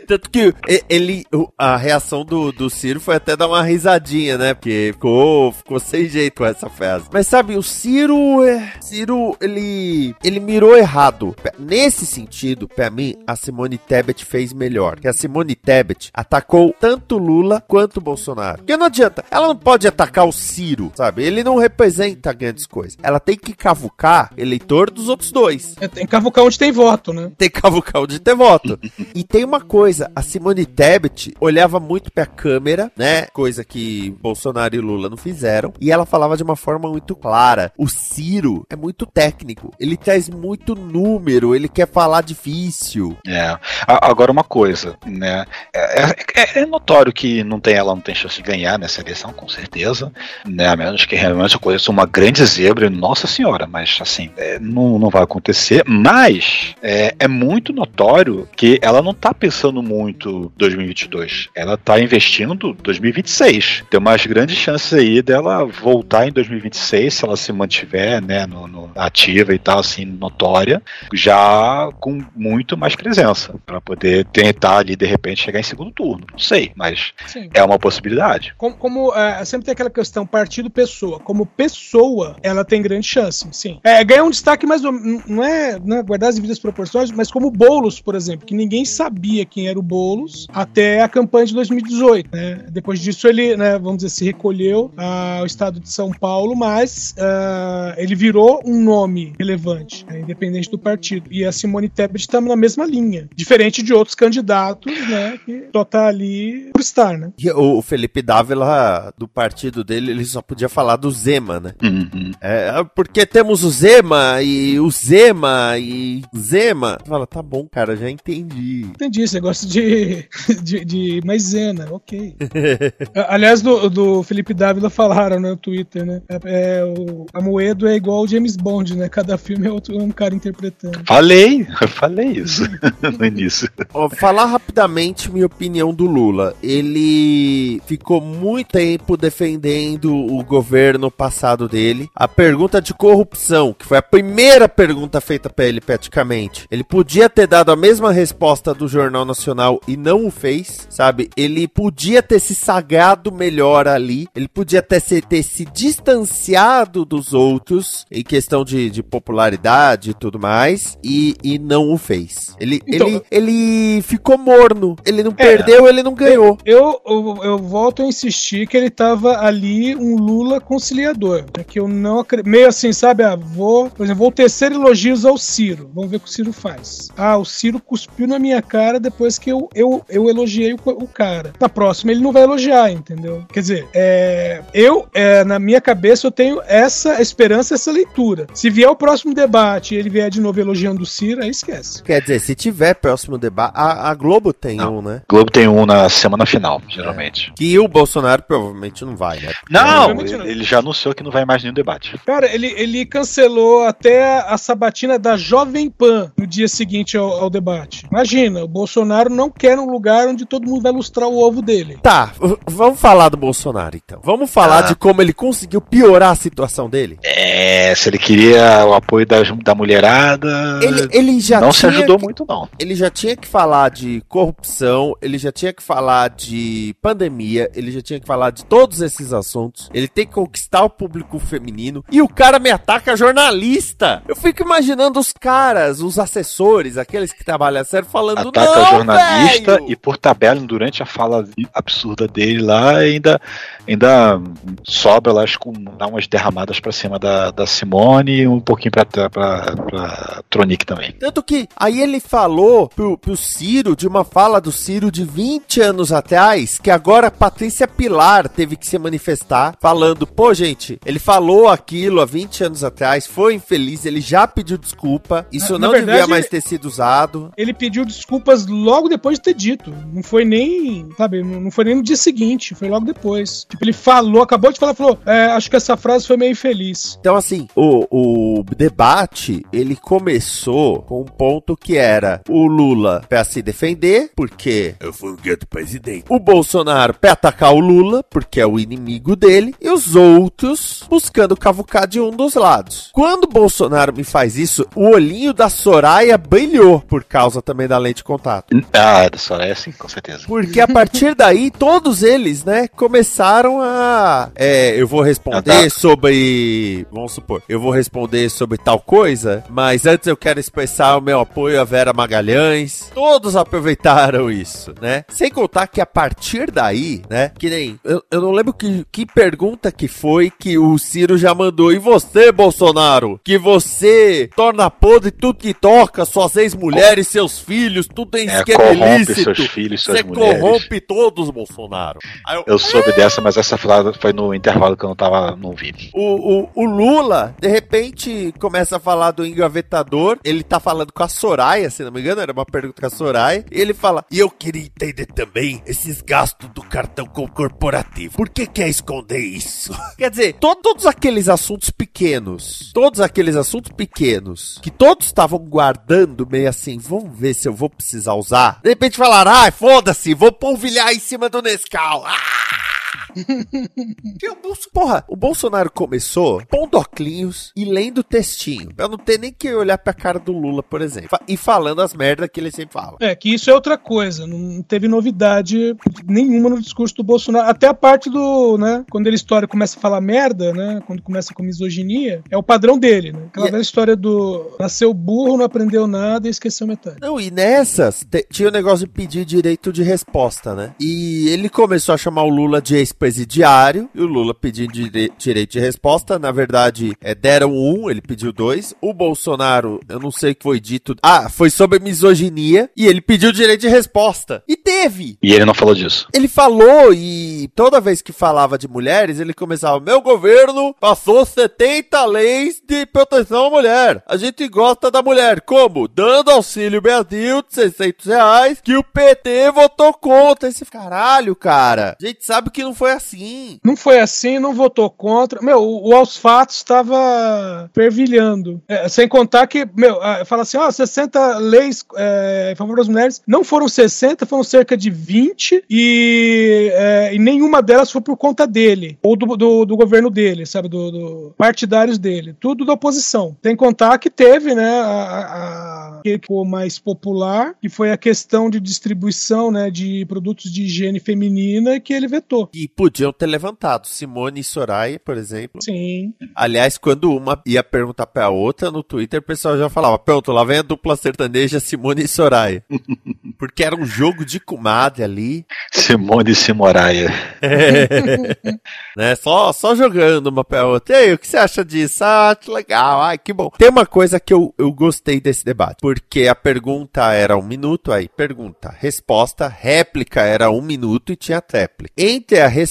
Tanto que ele, a reação do, do Ciro foi até dar uma risadinha, né? Porque ficou, ficou sem jeito essa frase. Mas sabe, o Ciro, é, Ciro, ele, ele mirou errado. Nesse sentido, pra mim, a Simone Tebet fez melhor. Que a Simone Tebet atacou tanto Lula quanto Bolsonaro. Porque não adianta, ela não pode atacar o Ciro, sabe? Ele não representa grandes coisas. Ela tem que cavucar eleitor dos outros dois. É, tem que cavucar onde tem voto, né? Tem que cavucar onde ter voto. e tem uma coisa, a Simone Tebet olhava muito pra câmera, né? Coisa que Bolsonaro e Lula não fizeram. E ela falava de uma forma muito clara. O Ciro é muito técnico. Ele traz muito número, ele quer falar difícil. É. Agora uma coisa, né? É, é- é notório que não tem, ela não tem chance de ganhar nessa eleição, com certeza. Né? A menos que realmente eu conheça uma grande zebra, nossa senhora, mas assim, é, não, não vai acontecer. Mas é, é muito notório que ela não tá pensando muito 2022. Ela tá investindo 2026. Tem umas grandes chances aí dela voltar em 2026, se ela se mantiver, né, no, no- ativa e tal, assim, notória, já com muito mais presença, para poder tentar ali, de repente, chegar em segundo turno. Não sei, mas Sim. é uma possibilidade. Como, como, é, sempre tem aquela questão partido-pessoa. Como pessoa, ela tem grande chance, sim. É, ganha um destaque mais ou n- não é, não é guardar as devidas proporções, mas como o Boulos, por exemplo, que ninguém sabia quem era o Boulos até a campanha de 2018, né? Depois disso ele, né, vamos dizer, se recolheu ao estado de São Paulo, mas ah, ele virou um nome relevante, né, independente do partido. E a Simone Tebet está na mesma linha, diferente de outros candidatos, né, que só tá ali por estar, né? E o Felipe Dávila, do partido dele, ele só podia falar do Zema, né? Uhum. É, porque temos o Zema e o Zema e Zema. Fala, tá bom, cara, já entendi. Entendi, você gosta de, de, de maisena, ok. Aliás, do, do Felipe Dávila falaram no Twitter, né? É, é, o Amoedo é igual o James Bond, né? Cada filme é outro, um cara interpretando. Falei, falei isso no início. Ó, falar rapidamente minha opinião do Lula. Ele ficou muito tempo defendendo o governo passado dele. A pergunta de corrupção, que foi a primeira pergunta feita pra ele praticamente. Ele podia ter dado a mesma resposta do Jornal Nacional e não o fez, sabe? Ele podia ter se sagrado melhor ali. Ele podia ter se, ter se distanciado dos outros em questão de, de popularidade e tudo mais. E, e não o fez. Ele, Então- ele, ele ficou morno. Ele não perdeu, ele não ganhou. Eu, eu, eu volto a insistir que ele tava ali um Lula conciliador. né, Que eu não acredito. Meio assim, sabe? Ah, vou, por exemplo, vou tecer elogios ao Ciro. Vamos ver o que o Ciro faz. Ah, o Ciro cuspiu na minha cara depois que eu, eu, eu elogiei o, o cara. Na próxima ele não vai elogiar, entendeu? Quer dizer, é, eu, é, na minha cabeça, eu tenho essa esperança, essa leitura. Se vier o próximo debate e ele vier de novo elogiando o Ciro, aí esquece. Quer dizer, se tiver próximo debate. A, a Globo tem um, né? Globo tem um na semana final, geralmente. Que o Bolsonaro provavelmente não vai, né? Porque- Não, Provavelmente não. ele já anunciou que não vai mais nenhum debate. Cara, ele, ele cancelou até a sabatina da Jovem Pan no dia seguinte ao, ao debate debate. Imagina, o Bolsonaro não quer um lugar onde todo mundo vai lustrar o ovo dele. Tá, vamos falar do Bolsonaro então. Vamos falar Ah. de como ele conseguiu piorar a situação dele. É, se ele queria o apoio das- da, mulherada. Ele, ele já não se ajudou que- muito, não. Ele já tinha que falar de corrupção, ele já tinha que falar de pandemia, ele já tinha que falar de todos esses assuntos. Ele tem que conquistar o público feminino. E o cara me ataca jornalista. Eu fico imaginando os caras, os assessores, aqueles que trabalham a sério, falando Ataca não, jornalista velho!" e por tabela, durante a fala absurda dele lá, ainda, ainda sobra lá, acho que um- dá umas derramadas pra cima da, da Simone e um pouquinho pra, pra, pra Tronic também. Tanto que aí ele falou pro, pro Ciro, de uma fala do Ciro de 20 anos atrás, que agora a Patrícia Pilar teve que se manifestar, falando, pô, gente, ele falou aquilo há 20 anos atrás, foi infeliz, ele já pediu desculpa, isso Na- na não verdade, devia mais ter sido usado. Ele pediu desculpas logo depois de ter dito. Não foi nem, sabe, não foi nem no dia seguinte, foi logo depois. Tipo, ele falou, acabou de falar, falou, é, acho que essa frase foi meio infeliz. Então, assim, o, o debate, ele começou com um ponto que era o Lula pra se defender, porque eu fui um gueto presidente. O Bolsonaro pra atacar o Lula, porque é o inimigo dele. E os outros buscando cavucar de um dos lados. Quando o Bolsonaro me faz isso, o olhinho da Soraya brilhou, por causa também da lente de contato. Ah, da Soraya sim, com certeza. Porque a partir daí, todos eles, né, começaram a. É, eu vou responder Ah, tá. sobre. Vamos supor, eu vou responder sobre tal coisa, mas antes eu quero expressar o meu apoio a Vera Magalhães. Todos aproveitaram isso, né? Sem contar que a partir daí, né, que nem. Eu, eu não lembro que, que pergunta que foi que o Ciro já mandou. E você, Bolsonaro? Que você torna podre tudo que toca, suas ex-mulheres, seus filhos, tudo em É, esquema corrompe ilícito. seus filhos, suas Você mulheres. corrompe todos, Bolsonaro. Aí eu- Eu soube dessa, mas essa frase foi no intervalo que eu não tava, não vi. o, o, o Lula, de repente, começa a falar do engavetador. Ele tá falando com a Soraya, se não me engano, era uma pergunta com a Soraya. E ele fala: E eu queria entender também esses gastos do cartão co- corporativo. Por que quer esconder isso? Quer dizer, to- todos aqueles assuntos pequenos, todos aqueles assuntos pequenos, que todos estavam guardando meio assim, vamos ver se eu vou precisar usar. De repente falaram: Ah, foda-se, vou polvilhar em cima do Nescau. Ah! O Bolso- Porra, o Bolsonaro começou pondo óculos e lendo textinho. Pra não ter nem que olhar pra cara do Lula, por exemplo. E falando as merdas que ele sempre fala. É, que isso é outra coisa. Não teve novidade nenhuma no discurso do Bolsonaro. Até a parte do, né, quando ele história começa a falar merda, né, quando começa com misoginia, é o padrão dele, né? Aquela E- velha história do nasceu burro, não aprendeu nada e esqueceu metade. Não, e nessas tinha o negócio de pedir direito de resposta, né? E ele começou a chamar o Lula de ex-presidiário, e o Lula pedindo dire- direito de resposta. Na verdade, é, deram um, ele pediu dois. O Bolsonaro, eu não sei o que foi dito. Ah, foi sobre misoginia, e ele pediu direito de resposta. E teve! E ele não falou disso. Ele falou e toda vez que falava de mulheres, ele começava: Meu governo passou 70 leis de proteção à mulher. A gente gosta da mulher. Como? Dando auxílio Brasil de 600 reais que o PT votou contra. Esse caralho, cara. A gente sabe que não foi assim. Não foi assim, não votou contra. Meu, o, o aos fatos estava fervilhando. É, sem contar que, meu, fala assim, ó, 60 leis é, em favor das mulheres. Não foram 60, foram cerca de 20 e, é, e nenhuma delas foi por conta dele. Ou do, do, do governo dele, sabe? Do, do- partidários dele. Tudo da oposição. Tem que contar que teve, né, a, a, a- que ficou mais popular, que foi a questão de distribuição, né, de produtos de higiene feminina que ele vetou. E podiam ter levantado. Simone e Soraya, por exemplo. Sim. Aliás, quando uma ia perguntar pra outra no Twitter, o pessoal já falava: Pronto, lá vem a dupla sertaneja Simone e Soraya. Porque era um jogo de comadre ali. Simone e Simoraia. né? Só, só jogando uma pra outra. E aí, o que você acha disso? Ah, que legal. Ai, que bom. Tem uma coisa que eu, eu gostei desse debate. Porque a pergunta era um minuto, aí pergunta, resposta, réplica era um minuto e tinha tréplica. Entre a resposta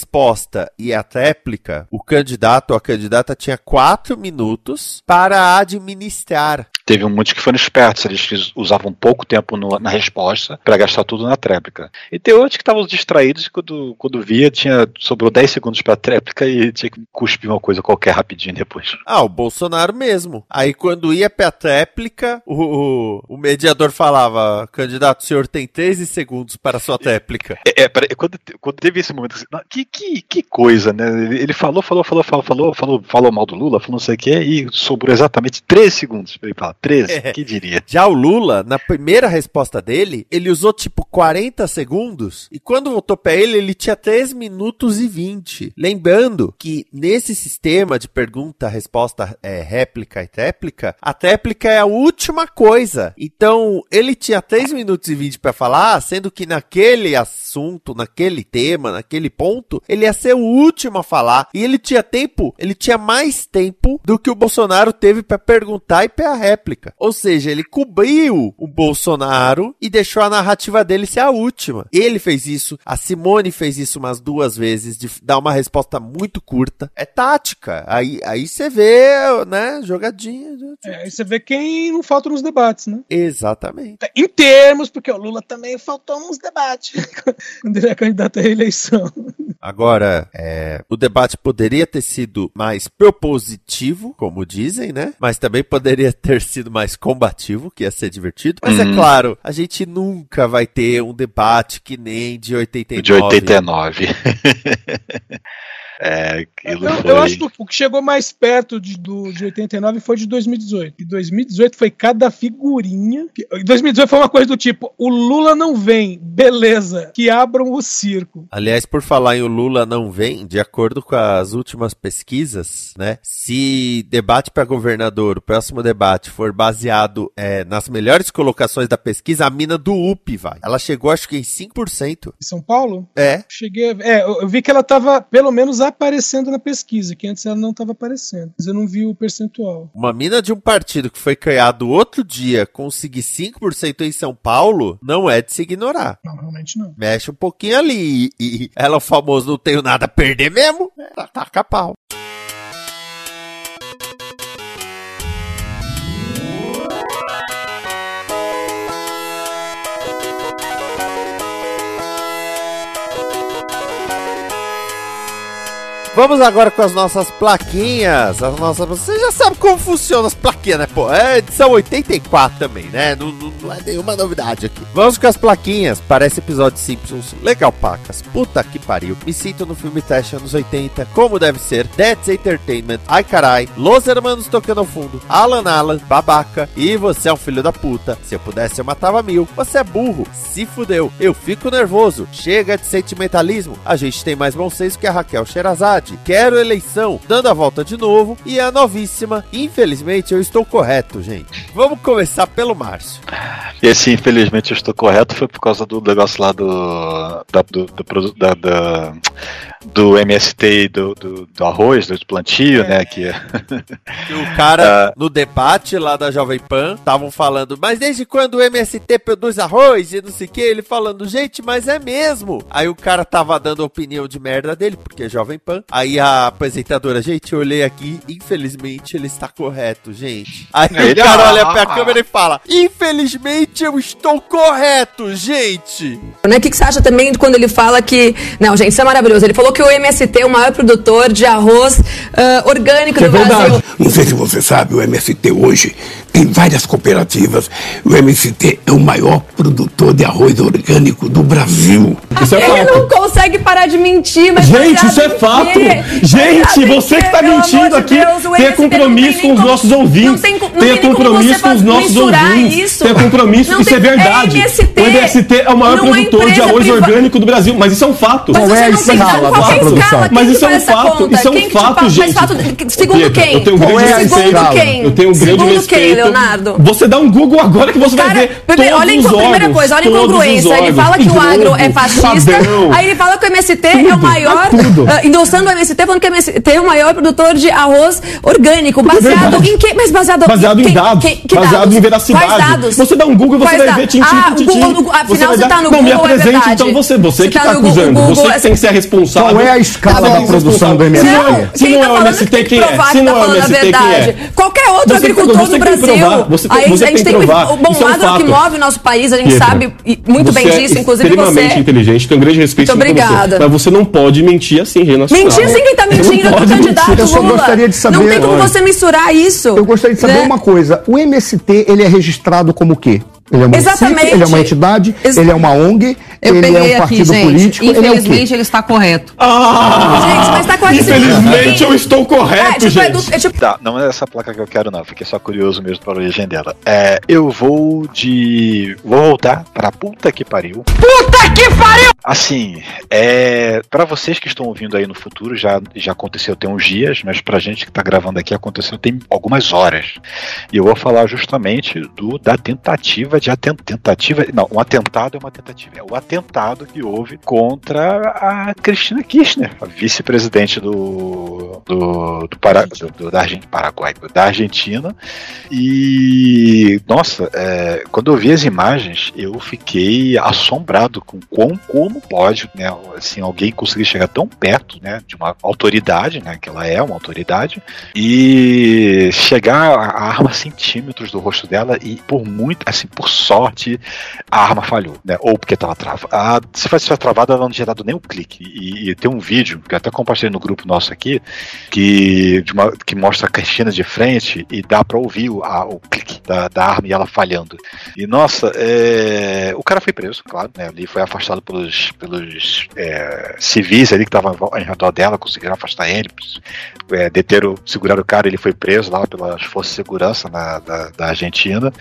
e a tréplica, o candidato ou a candidata tinha quatro minutos para administrar. teve muitos que foram espertos, eles usavam pouco tempo no- na resposta para gastar tudo na tréplica. E tem outros que estavam distraídos e quando, quando via, tinha, sobrou 10 segundos para a tréplica e tinha que cuspir uma coisa qualquer rapidinho depois. Ah, o Bolsonaro mesmo. Aí quando ia pra tréplica, o, o, o mediador falava, candidato, o senhor tem 13 segundos para a sua tréplica. É, é, peraí, quando, quando teve esse momento, assim, "Não, que, que, que coisa, né? Ele, falou, falou, falou, falou, falou, falou, falou mal do Lula, falou não sei o que, e sobrou exatamente 13 segundos pra ele falar. 13, É. que diria? Já o Lula, na primeira resposta dele, ele usou tipo 40 segundos e quando voltou pra ele, ele tinha 3 minutos e 20. Lembrando que nesse sistema de pergunta, resposta, é, réplica e tréplica, a tréplica é a última coisa. Então, ele tinha 3 minutos e 20 pra falar, sendo que naquele assunto, naquele tema, naquele ponto, ele ia ser o último a falar e ele tinha tempo, ele tinha mais tempo do que o Bolsonaro teve pra perguntar e pra réplica. Ou seja, ele cobriu o Bolsonaro e deixou a narrativa dele ser a última. Ele fez isso, a Simone fez isso umas duas vezes, de dar uma resposta muito curta. É tática. Aí aí você vê, né, jogadinha. É, aí você vê quem não falta nos debates, né? Exatamente. Em termos, porque o Lula também faltou nos debates quando ele é candidato à reeleição. Agora, é, o debate poderia ter sido mais propositivo, como dizem, né? Mas também poderia ter sido mais combativo, que ia ser divertido. Mas é Uhum. claro, a gente nunca vai ter um debate que nem de 89. De 89. é, Eu, foi. eu acho que o que chegou mais perto de, do, de 89 foi de 2018. E 2018 foi cada figurinha. que- Em 2018 foi uma coisa do tipo: o Lula não vem, beleza, que abram o circo. Aliás, por falar em o Lula não vem, de acordo com as últimas pesquisas, né? Se debate para governador, o próximo debate for baseado é, nas melhores colocações da pesquisa, a mina do UP vai. Ela chegou, acho que em 5%. Em São Paulo? É. Cheguei. É, eu eu vi que ela tava pelo menos aparecendo na pesquisa, que antes ela não tava aparecendo. Mas eu não vi o percentual. Uma mina de um partido que foi criado outro dia conseguir 5% em São Paulo não é de se ignorar. Não, realmente não. Mexe um pouquinho ali. E, e ela, o famoso, não tenho nada a perder mesmo. Tá, taca pau. Vamos agora com as nossas plaquinhas. As nossas... Você já sabe como funcionam as plaquinhas, né, pô? É edição 84 também, né? Não, não- não é nenhuma novidade aqui. Vamos com as plaquinhas. Parece episódio Simpsons. Legal, pacas. Puta que pariu. Me sinto no filme Teste anos 80, como deve ser. That's Entertainment. Ai, carai. Los Hermanos tocando ao fundo. Alan Alan, babaca. E você é um filho da puta. Se eu pudesse, eu matava mil. Você é burro. Se fudeu. Eu fico nervoso. Chega de sentimentalismo. A gente tem mais bom senso que a Raquel Sherazade. Quero eleição. Dando a volta de novo. E a novíssima. Infelizmente, eu estou correto, gente. Vamos começar pelo Márcio. Esse, infelizmente, eu estou correto, foi por causa do negócio lá do. Da, do, do, da- da- do MST e do, do, do arroz, do plantio, né? Que Que o cara, no debate lá da Jovem Pan, estavam falando, mas desde quando o MST produz arroz e não sei o que? Ele falando, gente, mas é mesmo. Aí o cara tava dando a opinião de merda dele, porque é Jovem Pan. Aí a apresentadora, gente, eu olhei aqui, infelizmente ele está correto, gente. Aí Ele- o cara ah, olha pra ah, câmera e fala, infelizmente eu estou correto, gente. Né? O que, que você acha também quando ele fala que. Não, gente, isso é maravilhoso. Ele falou que o MST é o maior produtor de arroz ah, orgânico É do Brasil. verdade. Não sei se você sabe, o MST hoje tem várias cooperativas. O MST é o maior produtor de arroz orgânico do Brasil. Isso é ele fato. não consegue parar de mentir, mas. Gente, isso é fato. Gente, você que tá Pelo mentindo aqui, Deus, tenha compromisso tem com os nossos ouvintes. Não tem, tenha compromisso com os nossos ouvintes. Isso. Tenha compromisso, Não isso tem- é verdade. MST o MST é o maior é produtor de arroz priva- orgânico do Brasil, mas isso é um fato. Mas você não tem qual é a escala? Mas Quem isso que é um faz essa fato, conta? isso é Quem um que te fato, fala- gente. fato- segundo Pietra, quem? Eu tenho um grande Segundo respeito. quem? Eu tenho um grande Segundo respeito. quem, Leonardo? Você dá um Google agora que você vai Cara, ver primeiro, todos olha, os a primeira coisa, olha a incongruência. Ele fala que o agro é fascista, aí ele fala que o MST é o maior, tudo. ah, endossando o MST, falando que o MST é o maior produtor de arroz orgânico. Baseado verdade. em quê? Mas baseado, Baseado em quem- dados. quem- que baseado dados? em veracidade. Quais dados? Você dá um Google e você Quais vai dados? ver Ah, Google, no- afinal, vai você dar- tá no Não, me Google, é apresente então você. Você que tá tá no Google, acusando. Google, Você é- que tem que ser responsável. Qual é a escala Tá da produção do Se MST? não, se Quem não tá é o falando MST, tem que quem é? provar Se que tá não é o falando a MST, quem verdade. é? Qualquer outro Você- agricultor que Brasil. provar, você tem- Aí você a gente tem que provar. o bom é um lado é o que move o nosso país, a gente Pietra, sabe e muito bem é disso, inclusive extremamente você. inteligente, tenho um grande respeito Muito por você. obrigada. Mas você não pode mentir assim, Nacional. Mentir sim quem tá não mentindo, pode o candidato mentir. Eu só Lula. gostaria de saber- Não tem como você misturar isso. Eu gostaria de saber né? uma coisa. O MST, ele é registrado como o quê? Ele é um município, Exatamente. ele é uma entidade, Ex- ele é uma ONG, Eu ele é um aqui, partido gente. político, ele é? Infelizmente, ele está correto. Ah! Gente, mas tá correto. Infelizmente eu estou correto, É, tipo, é gente. do- é tipo- Tá, não é essa placa que eu quero, não. Fiquei só curioso mesmo para a origem dela. É, eu vou de. Vou voltar pra puta que pariu. Puta que pariu! Assim, é. Pra vocês que estão ouvindo aí no futuro, já, já aconteceu tem uns dias, mas pra gente que tá gravando aqui, aconteceu tem algumas horas. E eu vou falar justamente do da tentativa de aten- tentativa. Não, um atentado é uma tentativa. É o atentado que houve contra a Cristina Kirchner, a vice-presidente do, do, do, do, do- da Argentina, Paraguai, da Argentina. E nossa, é, quando eu vi as imagens, eu fiquei assombrado com como pode, né, assim, alguém conseguir chegar tão perto, né, de uma autoridade, né, que ela é uma autoridade, e chegar a arma centímetros do rosto dela e por muito, assim, por sorte, a arma falhou, né, ou porque estava travada. Se fosse travada, ela não tinha dado nem o clique. E, e tem um vídeo que eu até compartilhei no grupo nosso aqui, que, uma- que mostra a Cristina de frente e dá pra ouvir o, a- o clique da, da arma e ela falhando. E nossa, é, o cara foi preso, claro, né? Ele foi afastado pelos, pelos é, civis ali que estavam em redor dela, conseguiram afastar ele, é, deteram, seguraram o cara, ele foi preso lá pelas forças de segurança na- da, da Argentina.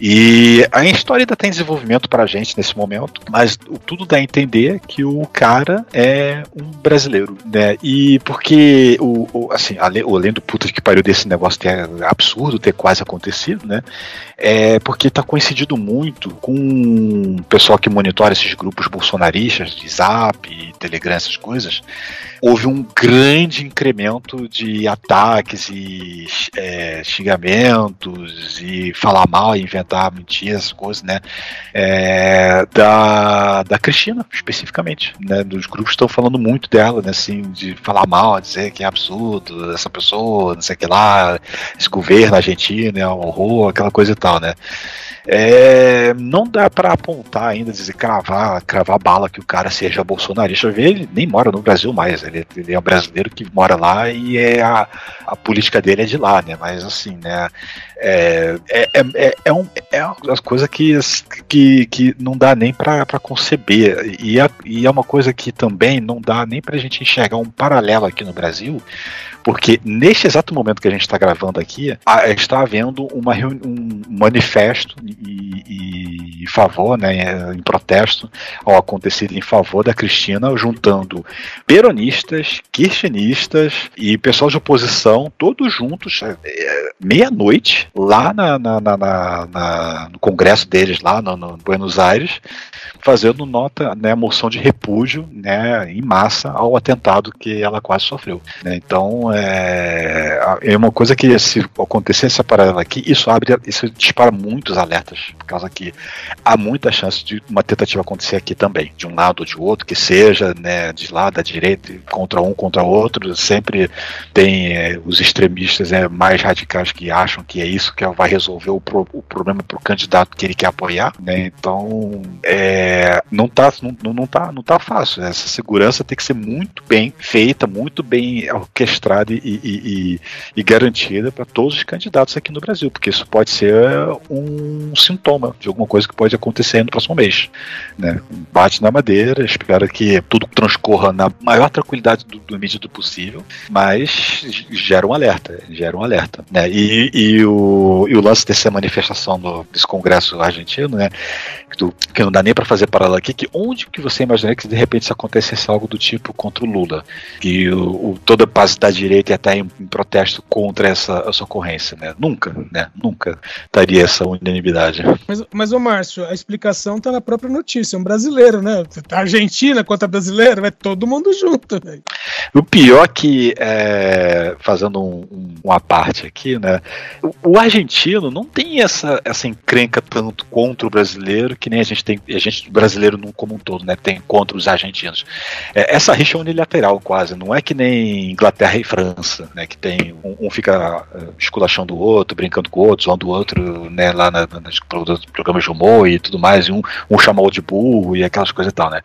E a história ainda tem desenvolvimento pra gente nesse momento, mas tudo dá a entender que o cara é um brasileiro, né? E porque o, o- assim, além, do puta que pariu desse negócio é absurdo ter quase acontecido, né? É porque tá coincidindo muito com o pessoal que monitora esses grupos bolsonaristas de Zap, Telegram, essas coisas. Houve um grande incremento de ataques e é, xingamentos e falar mal, inventar mentiras, coisas, né? É, da, da Cristina, especificamente, né? Dos grupos estão falando muito dela, né? Assim, de falar mal, dizer que é absurdo essa pessoa, não sei o que lá, esse governo argentino é um horror, aquela coisa e tal, né? É, não dá pra apontar ainda, dizer, cravar, cravar bala que o cara seja bolsonarista. Ele nem mora no Brasil mais, ele, ele é um brasileiro que mora lá e é a, a política dele é de lá, né? Mas assim, né? É, é, é, é, um, é uma coisa que, que, que não dá nem pra conceber. E é, e é uma coisa que também não dá nem pra gente enxergar um paralelo aqui no Brasil, porque neste exato momento que a gente está gravando aqui, a- está havendo uma um manifesto e, e- em favor, né, em protesto ao acontecido em favor da Cristina, juntando peronistas, kirchneristas e pessoal de oposição, todos juntos, é, meia-noite, lá na, na- na- no congresso deles, lá no, no Buenos Aires, fazendo nota, né, moção de repúdio, né, em massa ao atentado que ela quase sofreu. né. Então, é, é uma coisa que se acontecer essa parada aqui, isso abre, isso dispara muitos alertas, por causa que há muita chance de uma tentativa acontecer aqui também, de um lado ou de outro, que seja, né, de lá da direita contra um contra outro, sempre tem é, os extremistas é, mais radicais que acham que é isso que vai resolver o, pro- o problema para o candidato que ele quer apoiar, né? Então, é, não tá, não, não tá, não tá fácil. Essa segurança tem que ser muito bem feita, muito bem orquestrada e, e- e- e garantida para todos os candidatos aqui no Brasil, porque isso pode ser um sintoma de alguma coisa que pode acontecer no próximo mês, né? Bate na madeira, espera que tudo transcorra na maior tranquilidade do, do medida possível, mas gera um alerta, gera um alerta, né? E, e o, e o lance dessa manifestação do, desse congresso argentino, né? Que não dá nem para fazer paralelo aqui, que onde que você imaginaria que de repente se acontecesse algo do tipo contra o Lula, que o, o- toda a base da direita ia estar em, em protesto contra essa, essa ocorrência, né? Nunca, né? Nunca estaria essa unanimidade. Mas, mas ô Márcio, a explicação tá na própria notícia. Um brasileiro, né? A Argentina contra brasileiro, vai todo mundo junto. velho. O pior que, é, fazendo um, um, uma parte aqui, né? O, o argentino não tem essa, essa encrenca tanto contra o brasileiro que nem a gente tem, a gente brasileiro como um todo, né? Tem contra os argentinos. É, essa rixa é unilateral quase, não é que nem Inglaterra e França, né? Que tem um, um fica eh, esculachando o outro, brincando com o outro, zoando o outro, né? Lá na, na- nos pro- programas de humor e tudo mais, e um, um chama o outro de burro e aquelas coisas e tal, né?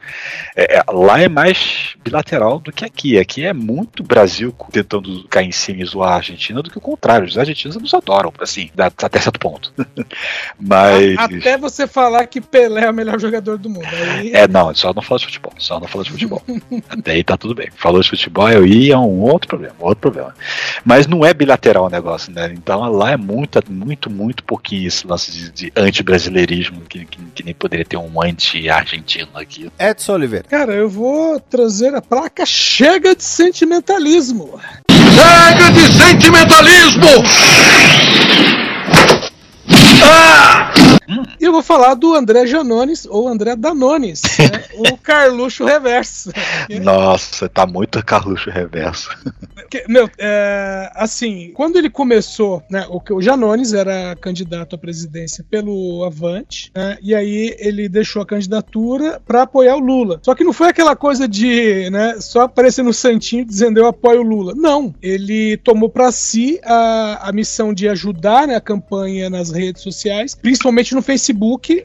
É, é, lá é mais bilateral do que aqui. Aqui é muito Brasil tentando cair em cima e zoar a Argentina do que o contrário. Os argentinos nos adoram, assim, até certo ponto. Mas. Até você falar que Pelé é o melhor jogador do mundo. Aí... É, não, só não fala de futebol. Só não fala de futebol. Até aí tá tudo bem. Falou de futebol, eu ia é um outro problema, outro problema. Mas não é bilateral o negócio, né? Então lá é muito, muito, muito pouquinho esse lance de, de anti-brasileirismo, que, que, que nem poderia ter um anti-argentino aqui. Edson Oliveira. Cara, eu vou trazer a placa Chega de Sentimentalismo. Chega de sentimentalismo! E eu vou falar do André Janones ou André Danones, né? o Carluxo Reverso. Nossa, tá muito Carluxo reverso. Que, meu, é, assim, quando ele começou, né, o, o Janones era candidato à presidência pelo Avante, né, e aí ele deixou a candidatura para apoiar o Lula. Só que não foi aquela coisa de, né, só aparecer no santinho dizendo eu apoio o Lula. Não, ele tomou para si a, a missão de ajudar né, a campanha nas redes sociais, principalmente no Facebook,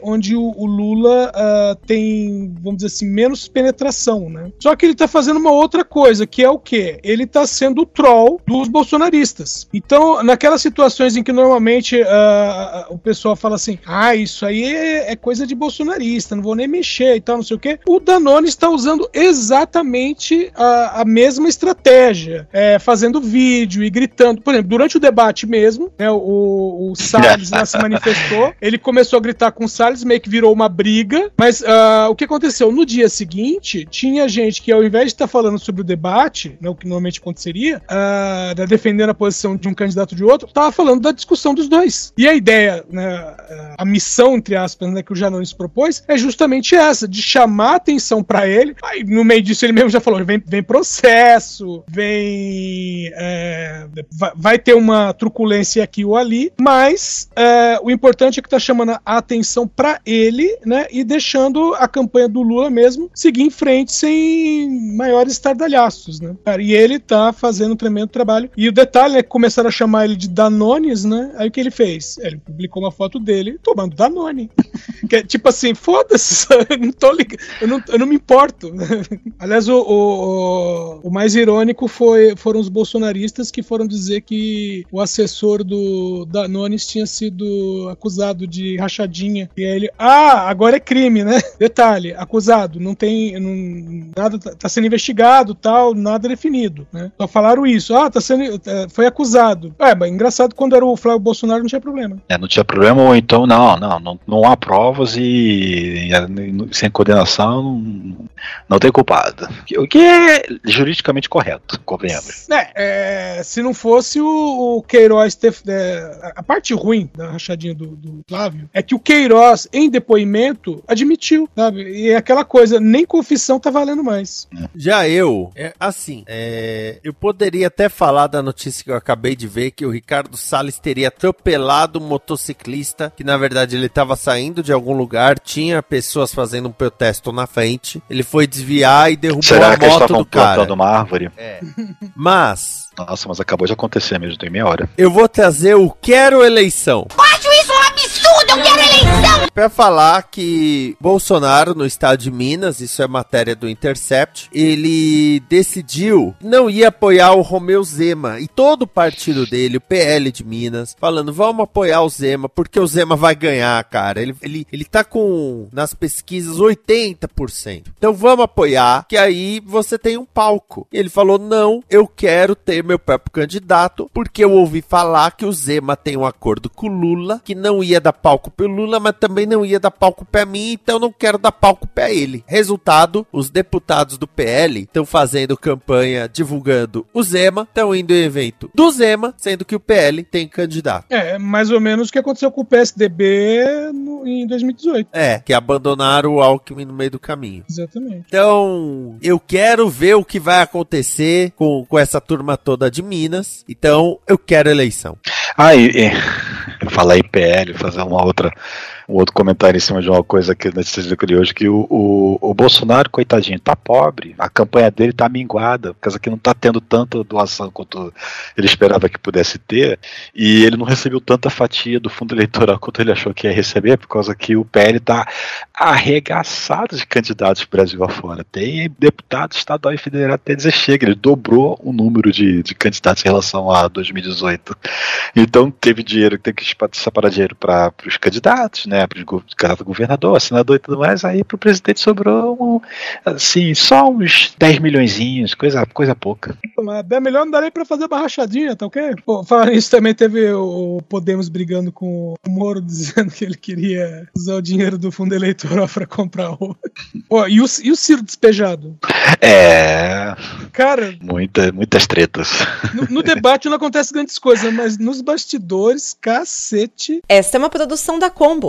onde o, o Lula ah, tem, vamos dizer assim, menos penetração, né? Só que ele tá fazendo uma outra coisa, que é o quê? Ele tá sendo o troll dos bolsonaristas. Então, naquelas situações em que normalmente ah, o pessoal fala assim, ah, isso aí é, é coisa de bolsonarista, não vou nem mexer e tal, não sei o quê, o Danone está usando exatamente a, a mesma estratégia, é, fazendo vídeo e gritando. Por exemplo, durante o debate mesmo, né, o, o Salles lá se manifestou, ele começou a gritar com o Salles, meio que virou uma briga, mas ah, o que aconteceu? No dia seguinte, tinha gente que ao invés de estar falando sobre o debate, né, o que normalmente aconteceria, ah, né, defendendo a posição de um candidato de outro, tava falando da discussão dos dois. E a ideia, né, ah, a missão, entre aspas, né, que o Janones propôs, é justamente essa, de chamar atenção para ele. Aí, no meio disso, ele mesmo já falou, vem, vem processo, vem... é, vai, vai ter uma truculência aqui ou ali, mas é, o importante é que tá chamando a atenção para ele, né, e deixando a campanha do Lula mesmo seguir em frente sem maiores estardalhaços, né. E ele tá fazendo um tremendo trabalho. E o detalhe é que começaram a chamar ele de Danones, né, aí o que ele fez? Ele publicou uma foto dele tomando Danone. que é tipo assim, foda-se, eu não tô ligando, eu não, eu não me importo. Aliás, o, o, o mais irônico foi, foram os bolsonaristas que foram dizer que o assessor do Danones tinha sido acusado de rachadinha. E aí ele, ah, agora é crime, né? Detalhe, acusado, não tem, não, nada tá, tá sendo investigado, tal, nada definido, né? Só falaram isso, ah, tá sendo, é, foi acusado. É, mas engraçado quando era o Flávio Bolsonaro não tinha problema. É, não tinha problema, ou então, não, não, não, não há provas e, e sem coordenação não, não tem culpado. O que é juridicamente correto, convenhamos. É, é, se não fosse o, o Queiroz ter. é, a parte ruim da rachadinha do, do Flávio é que o Queiroz, em depoimento, admitiu, sabe? E é aquela coisa, nem confissão tá valendo mais. Já eu, é, assim, é, eu poderia até falar da notícia que eu acabei de ver que o Ricardo Salles teria atropelado um motociclista que na verdade ele estava saindo de algum lugar, tinha pessoas fazendo um protesto na frente, ele foi desviar e derrubou Será a que eles moto estavam do cara. plantando uma árvore? É. Mas Nossa, mas acabou de acontecer mesmo, tem meia hora. eu vou trazer o quero eleição. Acho Pra falar que Bolsonaro, no estado de Minas, isso é matéria do Intercept, ele decidiu não ia apoiar o Romeu Zema e todo o partido dele, o PL de Minas, falando: vamos apoiar o Zema, porque o Zema vai ganhar, cara. Ele, ele, ele tá com, nas pesquisas, 80%. Então vamos apoiar, que aí você tem um palco. E ele falou: não, eu quero ter meu próprio candidato, porque eu ouvi falar que o Zema tem um acordo com o Lula, que não ia dar palco pro Lula, mas também não ia dar palco pra mim, então não quero dar palco pra ele. Resultado, os deputados do PL estão fazendo campanha divulgando o Zema, estão indo em evento do Zema, sendo que o PL tem candidato. É, mais ou menos o que aconteceu com o PSDB no- em 2018. É, que abandonaram o Alckmin no meio do caminho. Exatamente. Então, eu quero ver o que vai acontecer com, com essa turma toda de Minas. Então, eu quero eleição. Ah, e, e- falar em PL, fazer uma outra, um outro comentário em cima de uma coisa que nós de hoje, que o, o, o, Bolsonaro, coitadinho, tá pobre, a campanha dele tá minguada, por causa que não tá tendo tanta doação quanto ele esperava que pudesse ter, e ele não recebeu tanta fatia do fundo eleitoral quanto ele achou que ia receber, por causa que o PL tá arregaçado de candidatos Brasil afora. Tem deputado estadual e federal até dizer chega, ele dobrou o número de, de candidatos em relação a 2018. Então teve dinheiro, teve que separar dinheiro para os candidatos, né, para o candidato governador, senador e tudo mais, aí para o presidente sobrou um, assim, só uns 10 milhões, coisa, coisa pouca. Mas é melhor não dar nem para fazer uma rachadinha, tá ok? Pô, falar isso também teve o Podemos brigando com o Moro dizendo que ele queria usar o dinheiro do fundo eleitoral para comprar o. Pô, e, o e o Ciro despejado? É. Cara. Muita, muitas tretas. No, no debate não acontece grandes coisas, mas nos bastidores, cacete. Esta é uma produção da Combo.